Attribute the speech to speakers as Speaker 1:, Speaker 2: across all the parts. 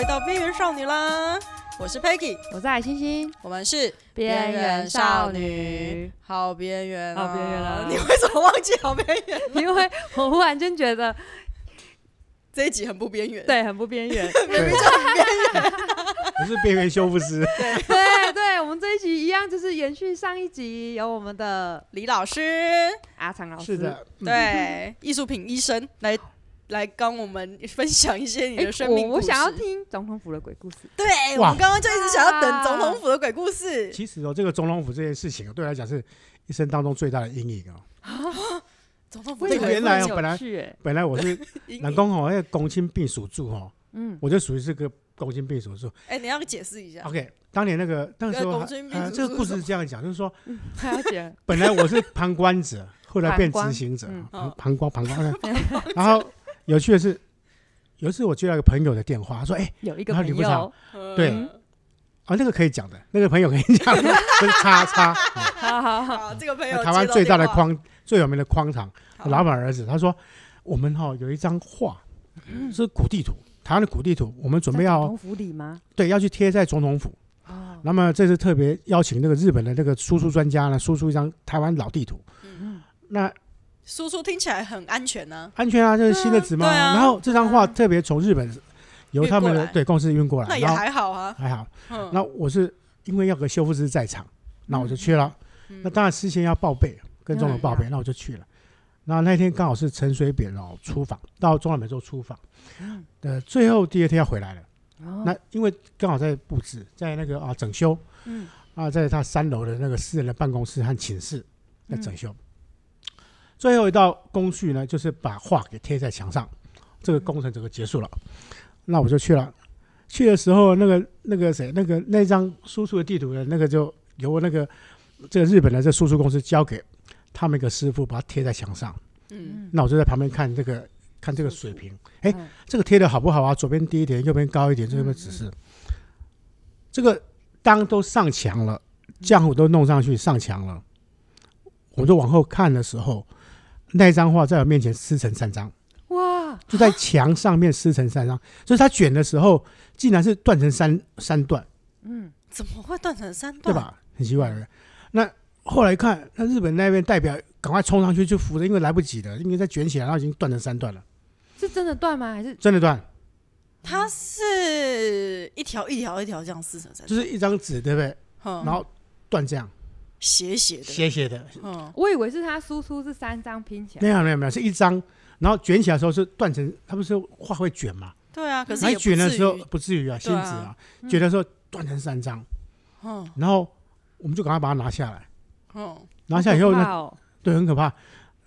Speaker 1: 家回到边缘少女啦！我是 Peggy，
Speaker 2: 我在星星，
Speaker 1: 我们是
Speaker 2: 边缘少女，
Speaker 1: 好边缘，
Speaker 2: 好边缘了。
Speaker 1: 你为什么忘记好边缘？
Speaker 2: 因为我忽然间觉得
Speaker 1: 这一集很不边缘，
Speaker 2: 对，很不边缘，
Speaker 1: 明明就很边缘。
Speaker 3: 我是边缘修复师，
Speaker 2: 对对对，我们这一集一样，就是延续上一集，有我们的
Speaker 1: 李老师、
Speaker 2: 阿长老师，
Speaker 3: 是的，
Speaker 1: 对，艺术品医生来来跟我们分享一些你的生命故事。
Speaker 2: 我想要听总统府的鬼故事。
Speaker 1: 对，我们刚刚就一直想要等总统府的鬼故事。
Speaker 3: 其实哦，这个总统府这件事情，对我来讲是一生当中最大的阴影哦。
Speaker 1: 总统府
Speaker 3: 这个原来本来本来我是 南宫哦，那个公亲避暑住哦，嗯，我就属于这个。公亲避暑住，
Speaker 1: 哎，你要解释一下。
Speaker 3: OK，当年那个那时候，呃，这个故事是这样讲，就是说，本来我是旁观者，后来变执行者，旁旁观旁观。然后有趣的是，有一次我接到一个朋友的电话，说：“哎，
Speaker 2: 有一个朋友，
Speaker 3: 对，啊，那个可以讲的，那个朋友可以讲的，不 是叉叉。
Speaker 2: 好好好，
Speaker 1: 这个朋友，
Speaker 3: 台湾最大的框，最有名的框场老板儿子，他说，我们哈有一张画，是古地图。”台湾的古地图，我们准备要总统
Speaker 2: 府里吗？
Speaker 3: 对，要去贴在总统府。哦。那么这次特别邀请那个日本的那个输出专家呢，输出一张台湾老地图。嗯。那
Speaker 1: 输出听起来很安全呢？
Speaker 3: 安全啊，这是新的纸嘛。然后这张画特别从日本由他们的对公司运过来。
Speaker 1: 那也还好啊，
Speaker 3: 还好。嗯。那我是因为要个修复师在场，那我就去了。那当然事先要报备，跟总统报备，那我就去了。那那天刚好是陈水扁哦出访，到中南美洲出访，呃，最后第二天要回来了。那因为刚好在布置，在那个啊整修，嗯啊，在他三楼的那个私人的办公室和寝室在整修。最后一道工序呢，就是把画给贴在墙上，这个工程整个结束了。那我就去了，去的时候那个那个谁，那个那张输出的地图呢那个就由那个这个日本的这输出公司交给。他们一个师傅把它贴在墙上，嗯，那我就在旁边看这个，看这个水平，哎，这个贴的好不好啊？左边低一点，右边高一点，这边指示。这个当都上墙了，浆糊都弄上去上墙了，我就往后看的时候，那张画在我面前撕成三张，哇，就在墙上面撕成三张，所以他卷的时候，竟然是断成三三段，
Speaker 1: 嗯，怎么会断成三段？
Speaker 3: 对吧？很奇怪的，那。后来看，那日本那边代表赶快冲上去去扶着，因为来不及了，因为再卷起来，然后已经断成三段了。
Speaker 2: 是真的断吗？还是
Speaker 3: 真的断？
Speaker 1: 它是一条一条一条这样撕成三段，
Speaker 3: 就是一张纸，对不对？然后断这样，
Speaker 1: 斜斜的，
Speaker 3: 斜斜的。
Speaker 2: 嗯，我以为是它输出是三张拼起来。
Speaker 3: 没有没有没有，是一张，然后卷起来的时候是断成，它不是画会卷吗？
Speaker 1: 对啊，可是
Speaker 3: 卷的时候不至于啊，仙子啊，卷的时候断成三张。嗯，然后我们就赶快把它拿下来。
Speaker 1: 嗯，
Speaker 3: 拿下以后呢？对，很可怕。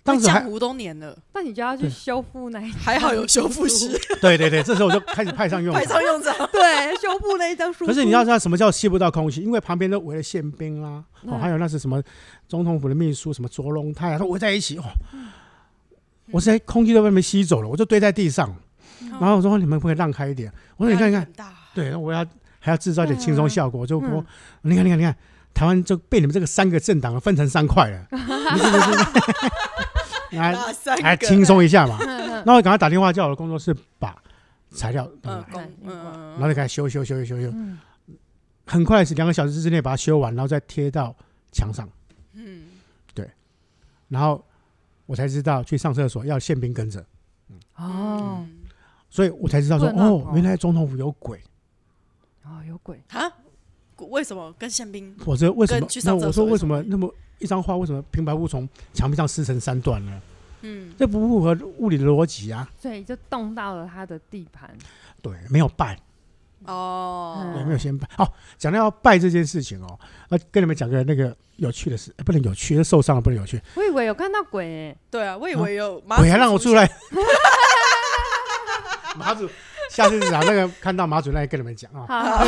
Speaker 3: 当时
Speaker 1: 江湖都黏了，
Speaker 2: 那你就要去修复那一。
Speaker 1: 还好有修复师。
Speaker 3: 对对对，这时候我就开始派上用场。
Speaker 1: 派上用场。
Speaker 2: 对，修复那一张书。
Speaker 3: 可是你要知道什么叫吸不到空气？因为旁边都围了宪兵啊，哦，还有那是什么总统府的秘书，什么卓龙泰啊，都围在一起哦。我现在空气都被他们吸走了，我就堆在地上。然后我说：“你们会让开一点。”我说：“你看你看。”对，我要还要制造一点轻松效果，我就说：“你看你看你看。”台湾就被你们这个三个政党分成三块了，来来轻松一下嘛。那我赶快打电话叫我的工作室把材料弄来，然后就开始修修修修修，很快是两个小时之内把它修完，然后再贴到墙上。嗯，对，然后我才知道去上厕所要宪兵跟着。哦，所以我才知道说哦，原来总统府有鬼。
Speaker 2: 哦，有鬼。
Speaker 1: 啊。为什么跟宪兵？
Speaker 3: 我说为什么？那我说为什么那么一张画为什么平白无故从墙壁上撕成三段呢？嗯，这不符合物理的逻辑啊。
Speaker 2: 所以就动到了他的地盘。
Speaker 3: 对，没有拜。哦。对，没有先拜。哦，讲到要拜这件事情哦，啊，跟你们讲个那个有趣的事，不能有趣，受伤了不能有趣。
Speaker 2: 我以为有看到鬼。对啊，
Speaker 1: 我以为有
Speaker 3: 鬼还让我出来。马祖，下次找那个看到马祖那跟你们讲啊。好。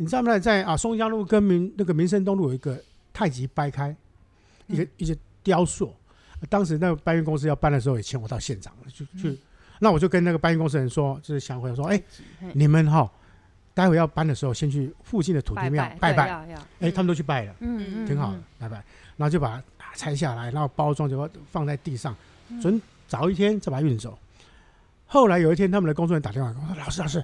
Speaker 3: 你知道吗？在啊松江路跟民那个民生东路有一个太极掰开，一个一些雕塑。当时那个搬运公司要搬的时候，也请我到现场去去。那我就跟那个搬运公司人说，就是想回说，哎，你们哈，待会要搬的时候，先去附近的土地庙拜拜。哎，他们都去拜了，嗯嗯，挺好的，拜拜。然后就把它拆下来，然后包装就放在地上，准早一天再把它运走。后来有一天，他们的工作人员打电话跟我说：“老师，老师。”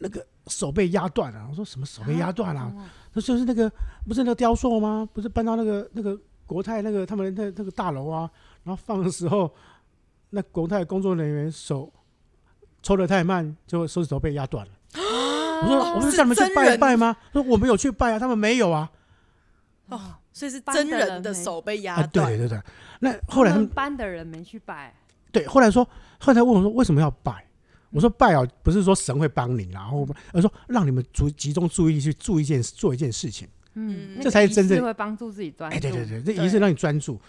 Speaker 3: 那个手被压断了。我说什么手被压断了？
Speaker 2: 啊
Speaker 3: 那就是那个不是那个雕塑吗？不是搬到那个那个国泰那个他们那那个大楼啊，然后放的时候，那国泰工作人员手抽的太慢，就手指头被压断了。我说我说叫你们去拜拜吗？说我们有去拜啊，他们没有啊。
Speaker 1: 哦，所以是真人的手被
Speaker 3: 压断，
Speaker 1: 对。
Speaker 3: 对对。那后来他们
Speaker 2: 班的人没去拜，
Speaker 3: 对，后来说，后来问我说为什么要拜？我说拜哦，不是说神会帮你，然后而说让你们注集中注意力去做一件做一件事情。
Speaker 2: 嗯，
Speaker 3: 这才是真正
Speaker 2: 会帮助自己专注。
Speaker 3: 哎，对对对，这仪式让你专注，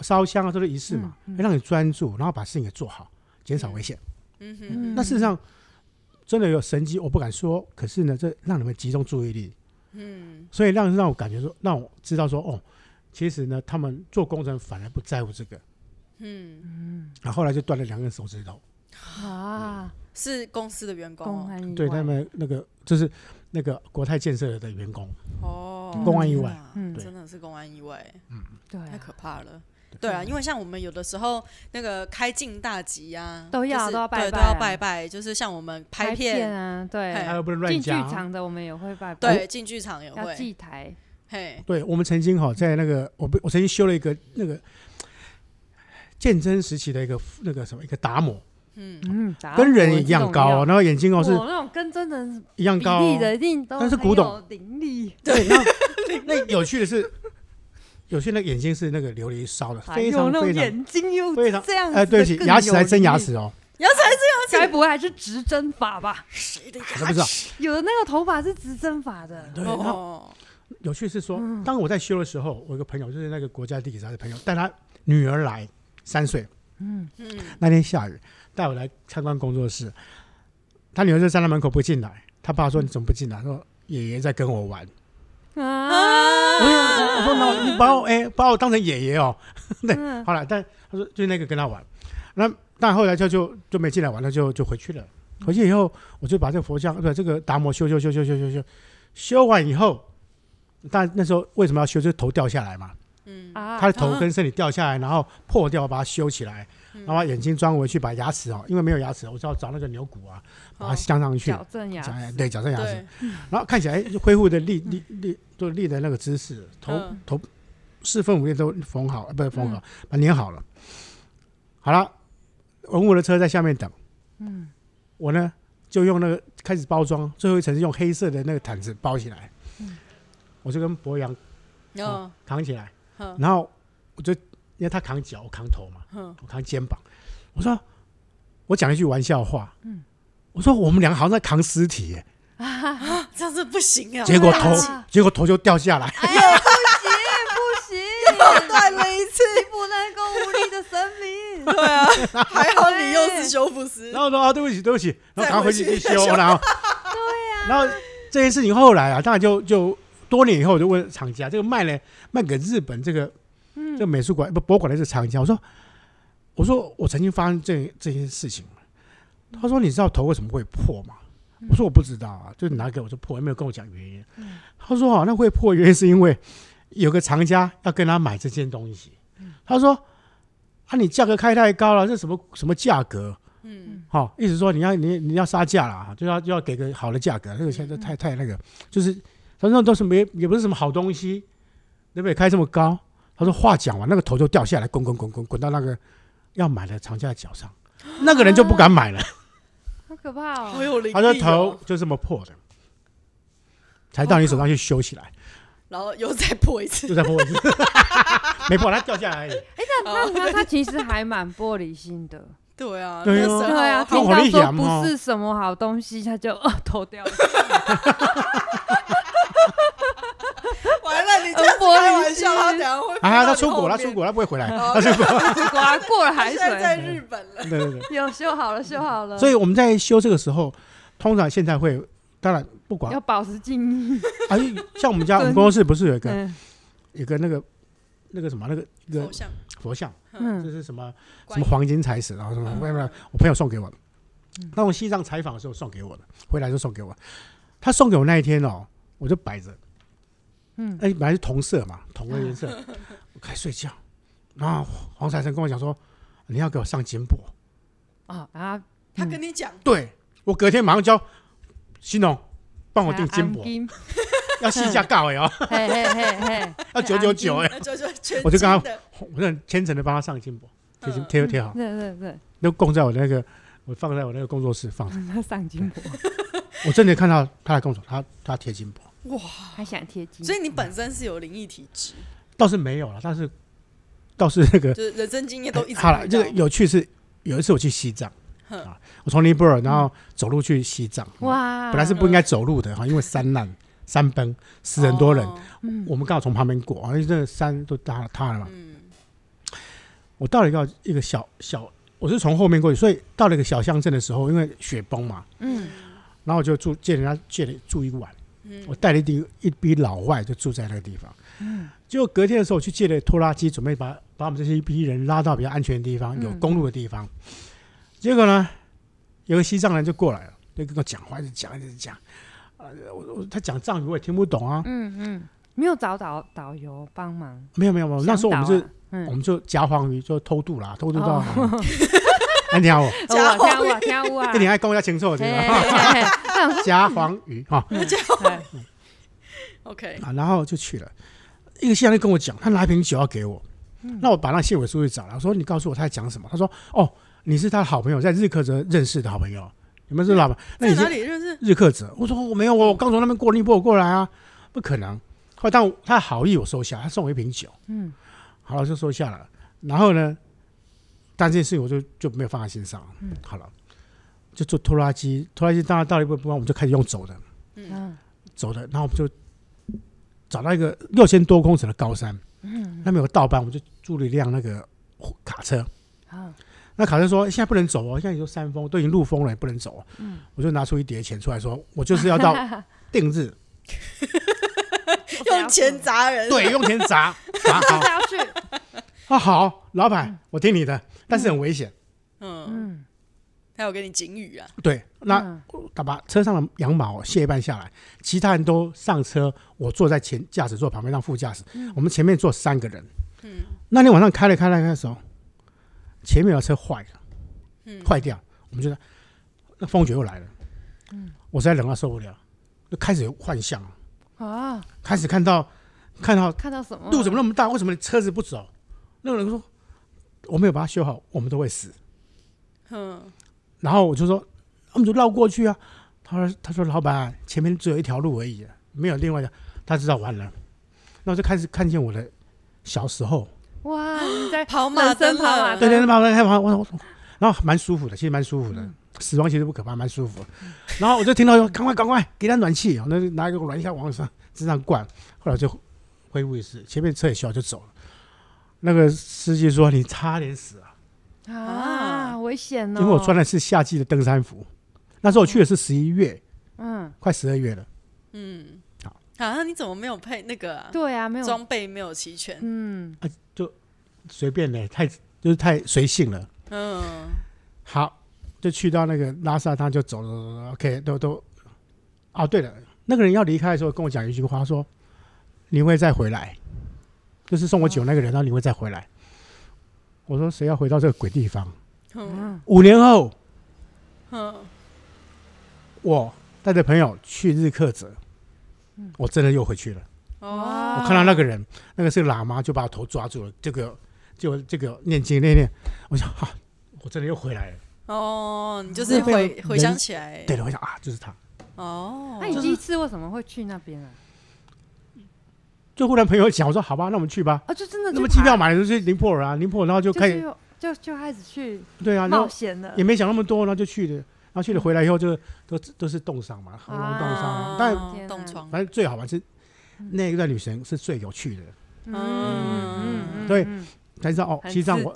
Speaker 3: 烧香啊，这是仪式嘛，让你专注，然后把事情给做好，减少危险。
Speaker 1: 嗯哼，
Speaker 3: 那事实上真的有神迹，我不敢说，可是呢，这让你们集中注意力。
Speaker 1: 嗯，
Speaker 3: 所以让让我感觉说，让我知道说，哦，其实呢，他们做工程反而不在乎这个。
Speaker 1: 嗯
Speaker 2: 嗯
Speaker 3: 然后后来就断了两根手指头。
Speaker 2: 啊，
Speaker 1: 是公司的员工哦。
Speaker 2: 安意外。
Speaker 3: 对他们那个就是那个国泰建设的员工，
Speaker 1: 哦，
Speaker 3: 公安意外。
Speaker 1: 哇
Speaker 2: 嗯
Speaker 3: 对。
Speaker 1: 真的是公安意外，
Speaker 2: 对。啊
Speaker 1: 太可怕了。对。啊，因为像我们有的时候那个开镜大吉啊，
Speaker 2: 都要
Speaker 1: 就是
Speaker 2: 都要拜
Speaker 1: 都要
Speaker 2: 啊
Speaker 1: 拜拜。就是像我们拍
Speaker 2: 片
Speaker 1: 片，
Speaker 2: 啊，对，
Speaker 1: 嘿
Speaker 3: 还有不能
Speaker 2: 进剧
Speaker 3: 乱讲。
Speaker 2: 场的我们也会拜拜，
Speaker 1: 对，进剧场也
Speaker 2: 要
Speaker 1: 会，
Speaker 2: 祭台，
Speaker 1: 嘿，
Speaker 3: 对我们曾经哈在那个我不我曾经修了一个那个建真时期的一个那个什么一个达摩，
Speaker 1: 嗯，
Speaker 2: 嗯，
Speaker 3: 跟人一样高哦，然后眼睛哦是
Speaker 2: 那种跟真人
Speaker 3: 一样高
Speaker 2: 的，一定都
Speaker 3: 但是古董
Speaker 2: 灵力，
Speaker 3: 对，然后那有趣的是，有趣的眼睛是那个琉璃烧的，非常非常
Speaker 2: 眼睛又
Speaker 3: 非常
Speaker 2: 这样子
Speaker 3: 哎，对不起，
Speaker 2: 更
Speaker 3: 牙齿还真
Speaker 2: 牙齿哦，
Speaker 3: 牙齿哦，
Speaker 1: 牙才是
Speaker 2: 该不会还是直针法吧？
Speaker 1: 谁的
Speaker 3: 我都不知道。
Speaker 2: 有的那个头发是直针法的，
Speaker 3: 对，然有趣是说，
Speaker 2: 嗯
Speaker 3: 当我在修的时候，我有个朋友就是那个国家地理杂的朋友，带他女儿来三岁，
Speaker 2: 嗯，
Speaker 1: 嗯，
Speaker 3: 那天下雨，带我来参观工作室，他女儿就站在门口不进来，他爸说你怎么不进来？说爷爷在跟我玩。
Speaker 2: 啊，
Speaker 3: 我说我说那你把我哎、把我当成爷爷哦，对，
Speaker 2: 嗯
Speaker 3: 好了，但他说就那个跟他玩，那但后来就就就没进来玩了，就就回去了。回去以后，我就把这个佛像不这个达摩修修修修修修修，修完以后，但那时候为什么要修？就是头掉下来嘛，
Speaker 1: 嗯，
Speaker 2: 啊，
Speaker 3: 他的头跟身体掉下来，然后破掉，把它修起来，然后把眼睛装回去，把牙齿哦，因为没有牙齿，我就要找那个牛骨啊，把它镶上去，
Speaker 2: 矫正牙
Speaker 3: 齿，对矫正牙
Speaker 1: 齿，，
Speaker 3: 然后看起来哎恢复的立立立就立的那个姿势，头、
Speaker 1: 嗯。
Speaker 3: 头四分五裂都缝好，呃不是缝好，
Speaker 2: 嗯。
Speaker 3: 把它粘好了。好了，文武的车在下面等，
Speaker 2: 嗯，
Speaker 3: 我呢就用那个开始包装，最后一层是用黑色的那个毯子包起来，
Speaker 2: 嗯。
Speaker 3: 我就跟博洋
Speaker 1: 哦。
Speaker 3: 扛起来，
Speaker 1: 嗯
Speaker 3: 然后我就因为他扛脚，我扛头嘛，
Speaker 1: 嗯，
Speaker 3: 我扛肩膀，我说我讲一句玩笑话，
Speaker 2: 嗯
Speaker 3: 我说我们两个好像在扛尸体耶，
Speaker 1: 这样子不行啊，
Speaker 3: 结果头
Speaker 2: 啊
Speaker 3: 结果头就掉下来。
Speaker 2: 哎呀，不行不行，
Speaker 1: 断了一次，
Speaker 2: 你不能够无力的生命，
Speaker 1: 对啊，还好你又是修复师
Speaker 3: 然，后说啊，对不起，对不起，然后赶快回去去修，然后 对呀、然后这件事情后来啊，当然就就多年以后，我就问厂家，这个卖了卖给日本这个
Speaker 2: 嗯
Speaker 3: 这个美术馆不博物馆的这个厂家，我说我说我曾经发生这这件事情，他说你知道头为什么会破吗？我说我不知道啊，就拿给我就破，也没有跟我讲原因。他说啊，那会破原因是因为有个藏家要跟他买这件东西，他说啊，你价格开太高了，这什么什么价格？
Speaker 1: 嗯。
Speaker 3: 好、意思说你要你你要杀价了，就要就要给个好的价格，那个现在太太那个，就是反正都是没也不是什么好东西，对不对？开这么高，他说话讲完，那个头就掉下来，滚滚滚滚滚到那个要买的厂家的脚上，那个人就不敢买了，
Speaker 2: 好可怕哦！
Speaker 1: 好有灵
Speaker 3: 他说
Speaker 1: 力哦，
Speaker 3: 头就这么破的，才到你手上去修起来，
Speaker 1: 然后又再破一次。
Speaker 3: 就，再破一次，没破，它掉下来而已。
Speaker 2: 那他他其实还蛮玻璃心的，
Speaker 1: 对啊，
Speaker 3: 对啊。
Speaker 2: 对啊，听到
Speaker 3: 说
Speaker 2: 不是什么好东西，他就呃头掉了，
Speaker 1: 你这样子开玩笑，他等下会
Speaker 3: 啊，他
Speaker 1: 他
Speaker 3: 出国了，他出国了，不会回来，
Speaker 1: 哦
Speaker 3: 他 出国。
Speaker 2: 果然过了海
Speaker 1: 水在在，日本了，
Speaker 3: 对对对。
Speaker 2: 有修好了，修好了，
Speaker 3: 所以我们在修这个时候，通常现在会，当然不管
Speaker 2: 要保持敬意。
Speaker 3: 啊，像我们家 我们工作室不是有一个
Speaker 2: 嗯
Speaker 3: 有个那个那个什么那个一个
Speaker 1: 佛像，
Speaker 3: 佛像，这
Speaker 2: 嗯
Speaker 3: 是什
Speaker 1: 么
Speaker 3: 什么黄金财神，然后什么，
Speaker 1: 嗯
Speaker 3: 不不，我朋友送给我的，那我西藏采访的时候送给我的，回来就送给我。他送给我那一天哦，我就摆着，
Speaker 2: 嗯，
Speaker 3: 哎，本来是同色嘛，同个颜色，我 开始睡觉，然后黄财神跟我讲说，你要给我上金箔，
Speaker 2: 啊啊，
Speaker 1: 他跟你讲，
Speaker 3: 对我隔天马上交新农，帮我订金。箔，要细价告哎哦，
Speaker 2: 嘿嘿嘿嘿，
Speaker 3: 要九九九哎，
Speaker 1: 九九九，
Speaker 3: 我就跟他，我很虔诚的帮他上金箔，贴金贴贴好，
Speaker 2: 对对对，
Speaker 3: 都供在我那个，我放在我那个工作室放着。
Speaker 2: 上金箔，
Speaker 3: 我真的看到他来跟我说，他他贴金箔，
Speaker 1: 哇，
Speaker 2: 还想贴金，
Speaker 1: 所以你本身是有灵异体质，
Speaker 3: 倒是没有了，但是倒是那个，
Speaker 1: 就是人生经验都一直
Speaker 3: 好了。这个有趣是有一次我去西藏。啊！我从尼泊尔，然后走路去西藏。哇！本来是不应该走路的哈，因为山难、山崩，死很多人。我们刚好从旁边过，而且这个山都塌塌了嘛。我到了一个一个小小，我是从后面过去，所以到了一个小乡镇的时候，因为雪崩嘛。嗯。然后我就住借人家借了住一晚。我带了一批一批老外，就住在那个地方。嗯。结果隔天的时候，我去借了拖拉机，准备把把我们这些一批人拉到比较安全的地方，有公路的地方。结果呢，有个西藏人就过来了，就跟我讲话，一直讲，一直讲。啊，我我他讲藏语我也听不懂啊。嗯
Speaker 2: 嗯，没有找导导游帮忙。
Speaker 3: 没有没有没有，那时候我们是，我们就夹黄鱼，就偷渡啦，偷渡到。你 听我，
Speaker 2: 夹黄鱼，听我啊。
Speaker 3: 这你还跟我要清楚对吧？夹黄鱼哈。
Speaker 1: OK。
Speaker 3: 啊，然后就去了。一个西藏人跟我讲，他拿一瓶酒要给我。那我把那县委书记找来，我说你告诉我他在讲什么？他说哦。你是他的好朋友，在日喀则认识的好朋友，你们是老板？那你
Speaker 1: 是哪里认识？
Speaker 3: 日喀则。我说我没有，我刚从那边过尼泊尔过来啊，不可能。后来但他的好意我收下，他送我一瓶酒，嗯，好了就收下了。然后呢，但这件事情我就就没有放在心上，嗯，好了，就做拖拉机，拖拉机当然到了一个地方，我们就开始用走的，嗯，走的，然后我们就找到一个六千多公尺的高山，嗯，那边有个道班，我们就租了一辆那个卡车，啊。那卡车说：“现在不能走哦，现在有山峰，都已经路封了，也不能走。”嗯，我就拿出一叠钱出来说：“我就是要到 定日，
Speaker 1: 用钱砸人。”
Speaker 3: 对，用钱砸砸 去。啊？好，老板，我听你的，但是很危险。
Speaker 1: 嗯嗯，他有给你警语啊？
Speaker 3: 对，那他把车上的羊毛卸一半下来，其他人都上车，我坐在前驾驶座旁边当副驾驶。我们前面坐三个人。嗯，那天晚上开了开了开的时候。前面的车坏了，坏掉，我们觉得那风雪又来了，嗯我实在冷到受不了，就开始有幻象啊，开始看到看到
Speaker 2: 看到什么
Speaker 3: 路怎么那么大？为什么你车子不走？那个人说我没有把它修好，我们都会死。嗯，然后我就说我们就绕过去啊。他说他说老板前面只有一条路而已，没有另外的。他知道完了，那我就开始看见我的小时候。
Speaker 2: 哇！你在
Speaker 1: 跑马灯，跑马
Speaker 3: 对对对，跑马灯，跑我我，然后蛮舒服的，其实蛮舒服的。死亡其实不可怕，蛮舒服。然后我就听到说：“赶快赶快，给他暖气。”那就拿一个暖气往上身上灌。后来就恢复意识，前面车也修好就走了。那个司机说：“你差点死了
Speaker 2: 啊，危险哦！”
Speaker 3: 因为我穿的是夏季的登山服，那时候我去的是十一月，嗯，快十二月了，嗯，
Speaker 1: 好啊，你怎么没有配那个？
Speaker 2: 对啊，没有
Speaker 1: 装备没有齐全，嗯。
Speaker 3: 啊、就随便的，太就是太随性了。嗯，好，就去到那个拉萨，他就走了。OK，都都。哦，对了，那个人要离开的时候，跟我讲一句话，说：“你会再回来。”就是送我酒那个人，然后：“你会再回来。”我说：“谁要回到这个鬼地方？”嗯，五年后，嗯，我带着朋友去日喀则，我真的又回去了。哦，我看到那个人，那个是个喇嘛，就把我头抓住了。这个。就这个念经念念，我想哈，我真的又回来了。
Speaker 1: 哦，你就是回回想起来，
Speaker 3: 对的，我想啊，就是他。
Speaker 2: 哦，那你第一次为什么会去那边啊？
Speaker 3: 就忽然朋友讲，我说好吧，那我们去吧。
Speaker 2: 啊，就真的，
Speaker 3: 那么机票买的就是宁波尔啊，宁波尔，然后就开始
Speaker 2: 就就开始去，
Speaker 3: 对啊，
Speaker 2: 冒险了，
Speaker 3: 也没想那么多，然后就去了，然后去了回来以后就都都是冻伤嘛，喉咙冻伤，但
Speaker 1: 冻疮，
Speaker 3: 反正最好玩是那一段旅程是最有趣的。嗯。嗯嗯，对。才知道哦，西藏我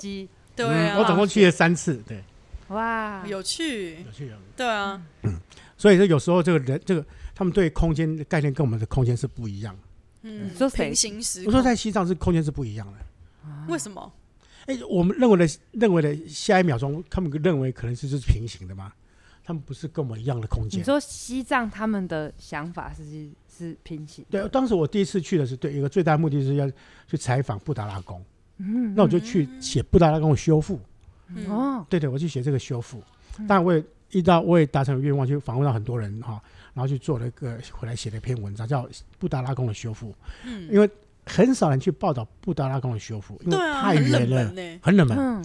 Speaker 1: 对
Speaker 3: 我总共去了三次，对，
Speaker 1: 哇，有趣，有趣，对啊，
Speaker 3: 嗯，所以说有时候这个人，这个他们对空间的概念跟我们的空间是不一样，
Speaker 1: 嗯，说平行时，
Speaker 3: 我说在西藏是空间是不一样的，
Speaker 1: 为什么？
Speaker 3: 哎，我们认为的认为的下一秒钟，他们认为可能是就是平行的吗？他们不是跟我们一样的空间。
Speaker 2: 你说西藏他们的想法是是平行？
Speaker 3: 对，当时我第一次去的是对，一个最大的目的是要去采访布达拉宫。嗯那我就去写布达拉宫修复。哦，对对，我去写这个修复。当然我也遇到我也达成了愿望，去访问到很多人哈，然后去做了一个回来写了一篇文章，叫《布达拉宫的修复》。
Speaker 1: 嗯，
Speaker 3: 因为很少人去报道布达拉宫的修复，因
Speaker 1: 为
Speaker 3: 太远了，
Speaker 1: 很冷门
Speaker 3: 很冷门。
Speaker 2: 嗯，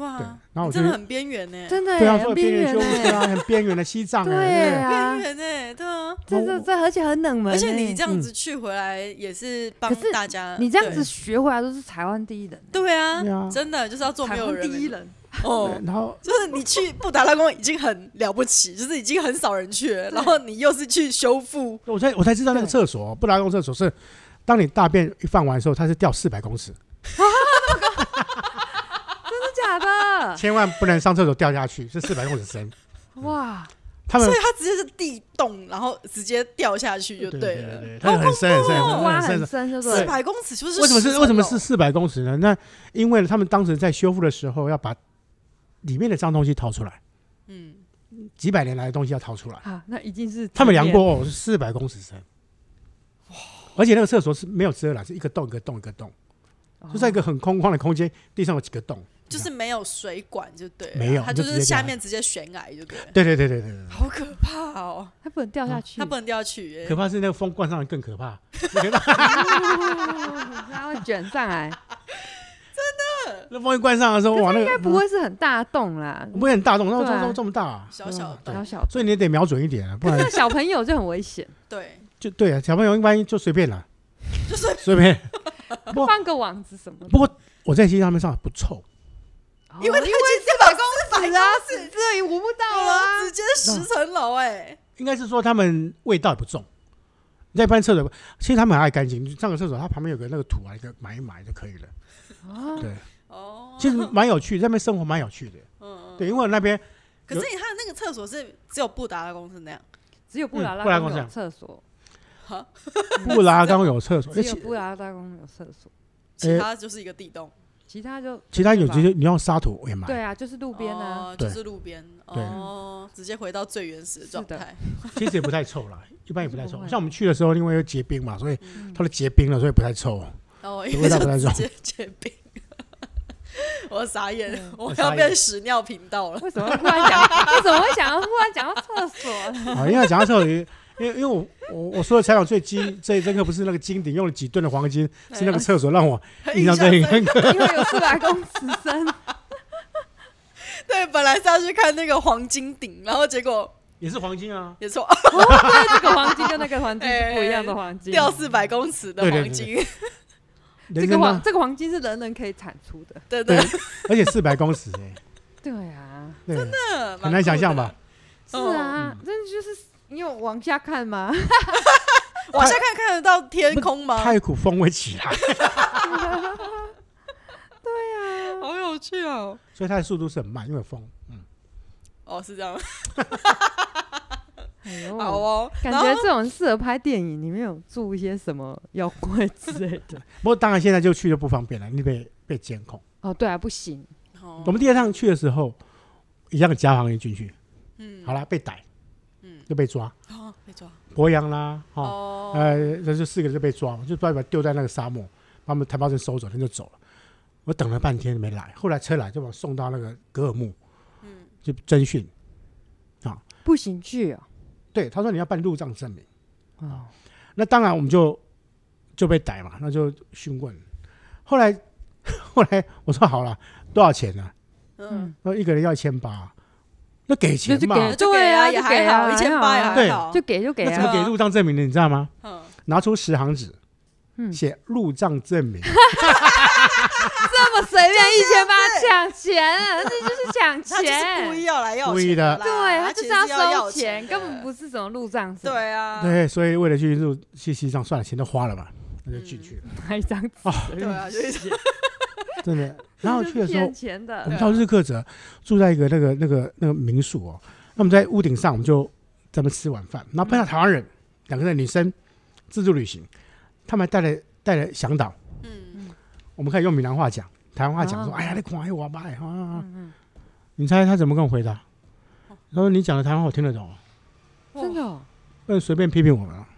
Speaker 1: 哇，
Speaker 3: 对，然后
Speaker 1: 真的很边缘呢，
Speaker 2: 真的
Speaker 3: 对啊，边缘修复
Speaker 2: 欸
Speaker 3: 对啊，很边缘的西藏
Speaker 2: 对
Speaker 3: 哎，
Speaker 2: 啊。
Speaker 1: 边，缘呢，对啊。
Speaker 2: 这这这而且很冷门欸，
Speaker 1: 而且你这样子去回来也是
Speaker 2: 帮
Speaker 1: 大家，
Speaker 2: 你这样子学回来都是台湾第一人，
Speaker 1: 对啊真的就是要做没有
Speaker 2: 台湾
Speaker 1: 人
Speaker 2: 第一人，
Speaker 1: 哦，
Speaker 3: 然后
Speaker 1: 就是你去布达拉宫已经很了不起，就是已经很少人去了，然后你又是去修复，
Speaker 3: 我才我才知道那个厕所，布达拉宫厕所是，当你大便一放完的时候，它是掉四百公尺，
Speaker 2: 真的假的？
Speaker 3: 千万不能上厕所掉下去，是四百公尺深。
Speaker 2: 哇，
Speaker 3: 他们
Speaker 1: 所以它直接是地洞，然后直接掉下去就
Speaker 3: 对
Speaker 1: 对了。
Speaker 3: 它很深很深很深
Speaker 2: 挖
Speaker 3: 很深
Speaker 1: 四。百公尺就是
Speaker 3: 为什么是为什
Speaker 1: 么
Speaker 3: 是四百公尺呢？那因为他们当时在修复的时候，要把里面的脏东西掏出来，
Speaker 1: 嗯，
Speaker 3: 几百年来的东西要掏出来。
Speaker 2: 啊，那已经是
Speaker 3: 他们量过哦，是四百公尺深。哇而且那个厕所是没有遮拦，是一个洞一个洞一个洞，
Speaker 2: 哦
Speaker 3: 就在一个很空旷的空间，地上有几个洞。
Speaker 1: 就是没有水管就对了，
Speaker 3: 没有
Speaker 1: 它就是下面直接悬崖就对了，
Speaker 3: 对对对对对对。
Speaker 1: 好可怕哦，
Speaker 2: 它不能掉下去，
Speaker 1: 它不能掉下去耶
Speaker 3: 可，怕是那个风灌上来更可怕。
Speaker 2: 它会卷上来，
Speaker 3: 那风一关上的时候，哇，那个
Speaker 2: 应该不会是很大洞啦，
Speaker 3: 不会很大洞，那
Speaker 2: 对啊
Speaker 3: 这这这么大啊，
Speaker 1: 小小的
Speaker 2: 小小的。
Speaker 3: 所以你得瞄准一点啊，不然
Speaker 2: 那小朋友就很危险，
Speaker 1: 对，
Speaker 3: 就对啊，小朋友一般就随便了，
Speaker 1: 就随
Speaker 3: 随便。不
Speaker 2: 放个网子什么的。
Speaker 3: 不过我在西藏面上不臭，
Speaker 1: 因为它已经四百公尺
Speaker 2: 啊，是这里闻不到了啊。
Speaker 1: 直接十层楼哎，
Speaker 3: 应该是说他们味道也不重。你在一般厕所，其实他们很爱干净。你上个厕所，它旁边有个那个土啊，一个埋一埋就可以了。
Speaker 2: 啊，
Speaker 3: 对，
Speaker 1: 哦，
Speaker 3: 其实蛮有趣，在那边生活蛮有趣的。
Speaker 1: 嗯嗯，
Speaker 3: 对，因为那边
Speaker 1: 可是你看那个厕所是只有布达拉宫是那样，
Speaker 2: 只有布达拉宫有
Speaker 3: 布达拉宫这样。
Speaker 2: 厕所，
Speaker 3: 布达拉宫有厕所，
Speaker 2: 只有布达拉宫有厕所，
Speaker 1: 其他就是一个地洞，
Speaker 2: 其他就
Speaker 3: 其他有直接你用沙土也埋。
Speaker 2: 对啊，就是路边啊，
Speaker 1: 就是路边，
Speaker 3: 对。
Speaker 1: 哦，直接回到最原始的
Speaker 2: 状
Speaker 1: 态，
Speaker 3: 其实也不太臭啦，一般也不太臭。像我们去的时候，因为有结冰嘛，所以
Speaker 1: 嗯。
Speaker 3: 它都结冰了，所以不太臭。
Speaker 1: 哦，
Speaker 3: 味
Speaker 1: 因
Speaker 3: 不太重。
Speaker 1: 直接结冰，我傻眼
Speaker 2: 嗯，
Speaker 1: 我要变屎尿频道了。
Speaker 2: 为什么会忽然讲？为什么会想要忽然讲到厕所？
Speaker 3: 啊，因为讲到厕所，因为因为我我我说的采访最经最深刻不是那个金顶用了几吨的黄金，是那个厕所让我印象最深刻。
Speaker 2: 因为有四百公尺深，
Speaker 1: 对，本来是要去看那个黄金顶，然后结果
Speaker 3: 也是黄金啊，
Speaker 1: 也错，
Speaker 2: 这个黄金跟那个黄金是不一样的黄金。
Speaker 1: 掉四百公尺的黄金，
Speaker 3: 这个黄
Speaker 2: 这个黄金是人人可以产出的。
Speaker 1: 对
Speaker 3: 对
Speaker 1: 对，，
Speaker 3: 而且四百公尺哎，
Speaker 2: 对啊，
Speaker 3: 真
Speaker 1: 的
Speaker 3: 很难想象吧？？
Speaker 2: 是啊，真的就是你有往下看吗？
Speaker 1: 往下看看得到天空吗？
Speaker 3: 太古风会起来，
Speaker 1: 好有趣哦！
Speaker 3: 所以它的速度是很慢，因为有风。嗯，
Speaker 1: 哦，是这样，
Speaker 2: 哎，
Speaker 1: 好哦。
Speaker 2: 感觉这种适合拍电影，里面有住一些什么妖怪之类的。
Speaker 3: 不过当然现在就去就不方便了，你被被监控。
Speaker 2: 哦，对啊，不行，
Speaker 1: 哦
Speaker 3: 我们第二趟去的时候，一样加防一进去，
Speaker 1: 嗯
Speaker 3: 好了，被逮，
Speaker 1: 嗯
Speaker 3: 就被抓，
Speaker 1: 哦，被抓
Speaker 3: 博洋啦，哈。
Speaker 1: 哦，
Speaker 3: 呃，这就四个人就被抓嘛，就把把丢在那个沙漠，把我们台胞证收走，人就走了。我等了半天没来，后来车来就把我送到那个格尔木，
Speaker 1: 嗯
Speaker 3: 就侦讯。
Speaker 2: 啊不行去哦。
Speaker 3: 对，他说你要办入账证明。
Speaker 2: 哦，
Speaker 3: 那当然我们就就被逮嘛，那就询问。后来后来我说好了，多少钱呢、
Speaker 1: 嗯，
Speaker 2: 嗯，
Speaker 3: 说一个人要一千八，那给钱嘛？
Speaker 2: 就给
Speaker 1: 就给啊，也
Speaker 2: 对啊就给
Speaker 1: 还好，
Speaker 2: 啊
Speaker 1: 一千八也
Speaker 2: 还好
Speaker 1: 对，
Speaker 2: 就给就给
Speaker 3: 那怎么
Speaker 2: 啊。
Speaker 3: 给入账证明呢？你知道吗？
Speaker 1: 嗯，
Speaker 3: 拿出十行纸，
Speaker 2: 嗯
Speaker 3: 写入账证明。
Speaker 2: 这么随便一千八抢钱，这就是抢
Speaker 1: 他就是故意。要来要
Speaker 3: 故意的
Speaker 1: 钱啦
Speaker 2: 对，他就是
Speaker 1: 要
Speaker 2: 收
Speaker 1: 钱，
Speaker 2: 根本不是什么入账什么
Speaker 1: 对啊，
Speaker 3: 对，所以为了去入去西藏，算了，钱都花了吧，那就进去了。
Speaker 2: 拿一张纸
Speaker 3: 哦，
Speaker 1: 对啊，就是
Speaker 3: 真的。然后去的时候我。们到日喀则，住在一个那个那个那个民宿哦。那我们在屋顶上，我们就在那边吃晚饭，然后碰到台湾人，两个人女生自助旅行，他们还带了带了向导，
Speaker 1: 嗯，
Speaker 3: 我们可以用闽南话讲，台湾话讲说：“
Speaker 2: 哦
Speaker 3: 哎呀，你看那我吧，啊。你猜他怎么跟我回答？他说：“你讲的台湾话我听得懂，
Speaker 2: 真的哦，
Speaker 3: 不能随便批评我们啊。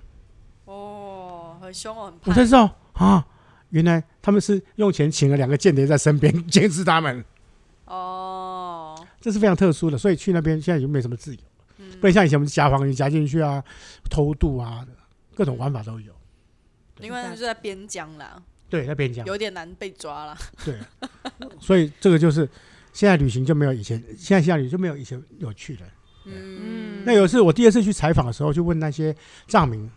Speaker 1: 哦，很凶哦，很”
Speaker 3: 我才知道啊，原来他们是用钱请了两个间谍在身边监视他们。
Speaker 1: 哦，
Speaker 3: 这是非常特殊的，所以去那边现在已经没什么自由，
Speaker 1: 嗯
Speaker 3: 不然像以前我们夹房，你夹进去啊，偷渡啊，各种玩法都有。
Speaker 1: 因为那就在边疆啦，
Speaker 3: 对，那边讲
Speaker 1: 有点难被抓了。
Speaker 3: 对，所以这个就是现在旅行就没有以前，现在现在旅行就没有以前有趣了。
Speaker 1: 嗯，
Speaker 3: 那有一次我第二次去采访的时候，就问那些藏民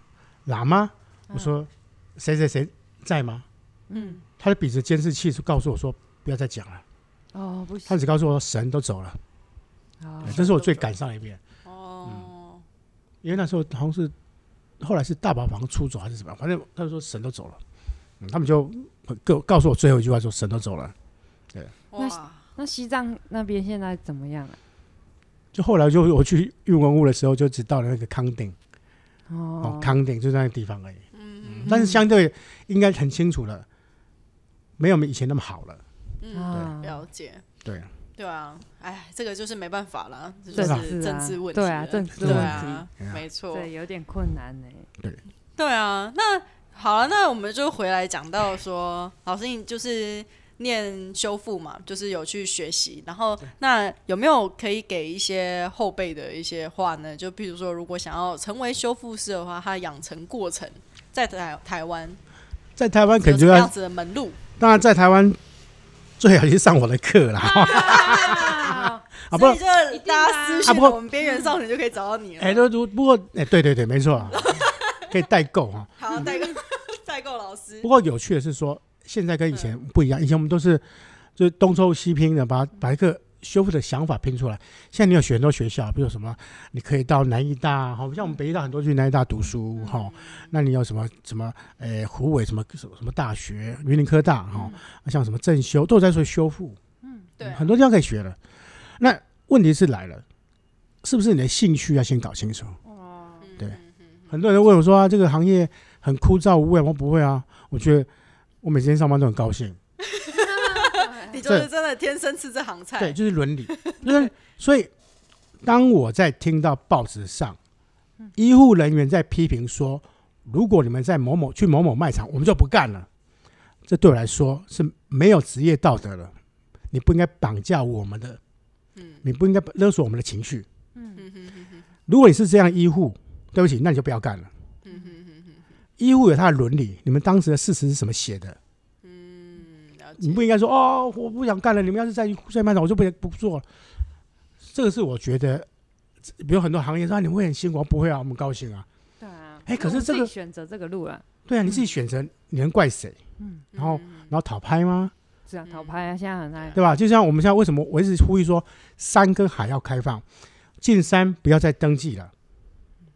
Speaker 3: 喇嘛，我说谁谁谁在吗？
Speaker 2: 嗯，
Speaker 3: 他就比着监视器就告诉我说不要再讲了，
Speaker 2: 哦，不行。
Speaker 3: 他，只告诉我神都走了，
Speaker 2: 哦
Speaker 3: 对这是我最感伤的一遍，
Speaker 1: 哦，
Speaker 3: 因为那时候好像是后来是大宝房出走还是什么，反正他就说神都走了，嗯，他们就告告诉我最后一句话说神都走了，
Speaker 1: 哇，
Speaker 2: 那西藏那边现在怎么样啊？
Speaker 3: 就后来就我去运文物的时候就只到了那个康定，哦
Speaker 2: 哦，，
Speaker 3: 康定就在那个地方而已，
Speaker 1: 嗯
Speaker 3: 但是相对应该很清楚了，没有以前那么好了，
Speaker 1: 嗯，
Speaker 2: 啊
Speaker 1: 了解。
Speaker 3: 对。
Speaker 1: 对啊，哎，这个就是没办法了，这就
Speaker 2: 政
Speaker 1: 是
Speaker 2: 啊
Speaker 1: 政治问题了。
Speaker 2: 对啊政治
Speaker 1: 对
Speaker 3: 问
Speaker 1: 啊
Speaker 3: 题，
Speaker 1: 没错。
Speaker 2: 对，有点困难呢。
Speaker 1: 对啊，那好了，那我们就回来讲到说，老师你就是念修复嘛，就是有去学习，然后那有没有可以给一些后辈的一些话呢？就譬如说，如果想要成为修复师的话，他养成过程在台台湾
Speaker 3: 在台
Speaker 1: 湾
Speaker 3: 肯定要，
Speaker 1: 子的门路？
Speaker 3: 当然在台湾最好去上我的课啦。啊，不过
Speaker 1: 所以就大家
Speaker 2: 啊
Speaker 1: 私信我们边缘少女就可以找到你了。
Speaker 3: 哎，都如不过哎，对对对，没错啊，可以代购哈。
Speaker 1: 好，代购 代购老师
Speaker 3: 不。过有趣的是说，现在跟以前不一样，以前我们都是就是东抽西拼的，把把一个修复的想法拼出来。现在你有选很多学校，比如什么，你可以到南艺大，好，像我们北艺大很多去南艺大读书，哈。那你有什么什么，呃，湖北什么什么什么大学，云林科大，哈，像什么正修，都有在说修复。
Speaker 1: 嗯对啊，
Speaker 3: 很多地方可以学的。那问题是来了，是不是你的兴趣要先搞清楚？很多人问我说啊，这个行业很枯燥无味，我不会啊。我觉得我每天上班都很高兴。
Speaker 1: 你就是真的天生吃这行菜。
Speaker 3: 对，就是伦理。就 是所以，当我在听到报纸上医护人员在批评说，如果你们在某某去某某卖场，我们就不干了。这对我来说是没有职业道德了。你不应该绑架我们的，
Speaker 1: 嗯
Speaker 3: 你不应该勒索我们的情绪。
Speaker 1: 嗯哼哼哼
Speaker 3: 如果你是这样医护，对不起，那你就不要干了。
Speaker 1: 嗯哼哼哼
Speaker 3: 医护有他的伦理，你们当时的事实是什么写的？
Speaker 1: 嗯，
Speaker 3: 你不应该说哦，我不想干了。你们要是再去再卖场，我就不不做了。这个是我觉得，比如很多行业说、啊、你们会很辛苦，不会啊，我们高兴啊。
Speaker 2: 对啊。
Speaker 3: 哎可是
Speaker 2: 这个选择这个路了，
Speaker 3: 对啊，你自己选择，你能怪谁？
Speaker 2: 嗯，
Speaker 3: 然后然后讨拍吗？
Speaker 2: 是啊，讨拍啊，现在很爱。
Speaker 3: 对吧？就像我们现在为什么我一直呼吁说，山跟海要开放，进山不要再登记了，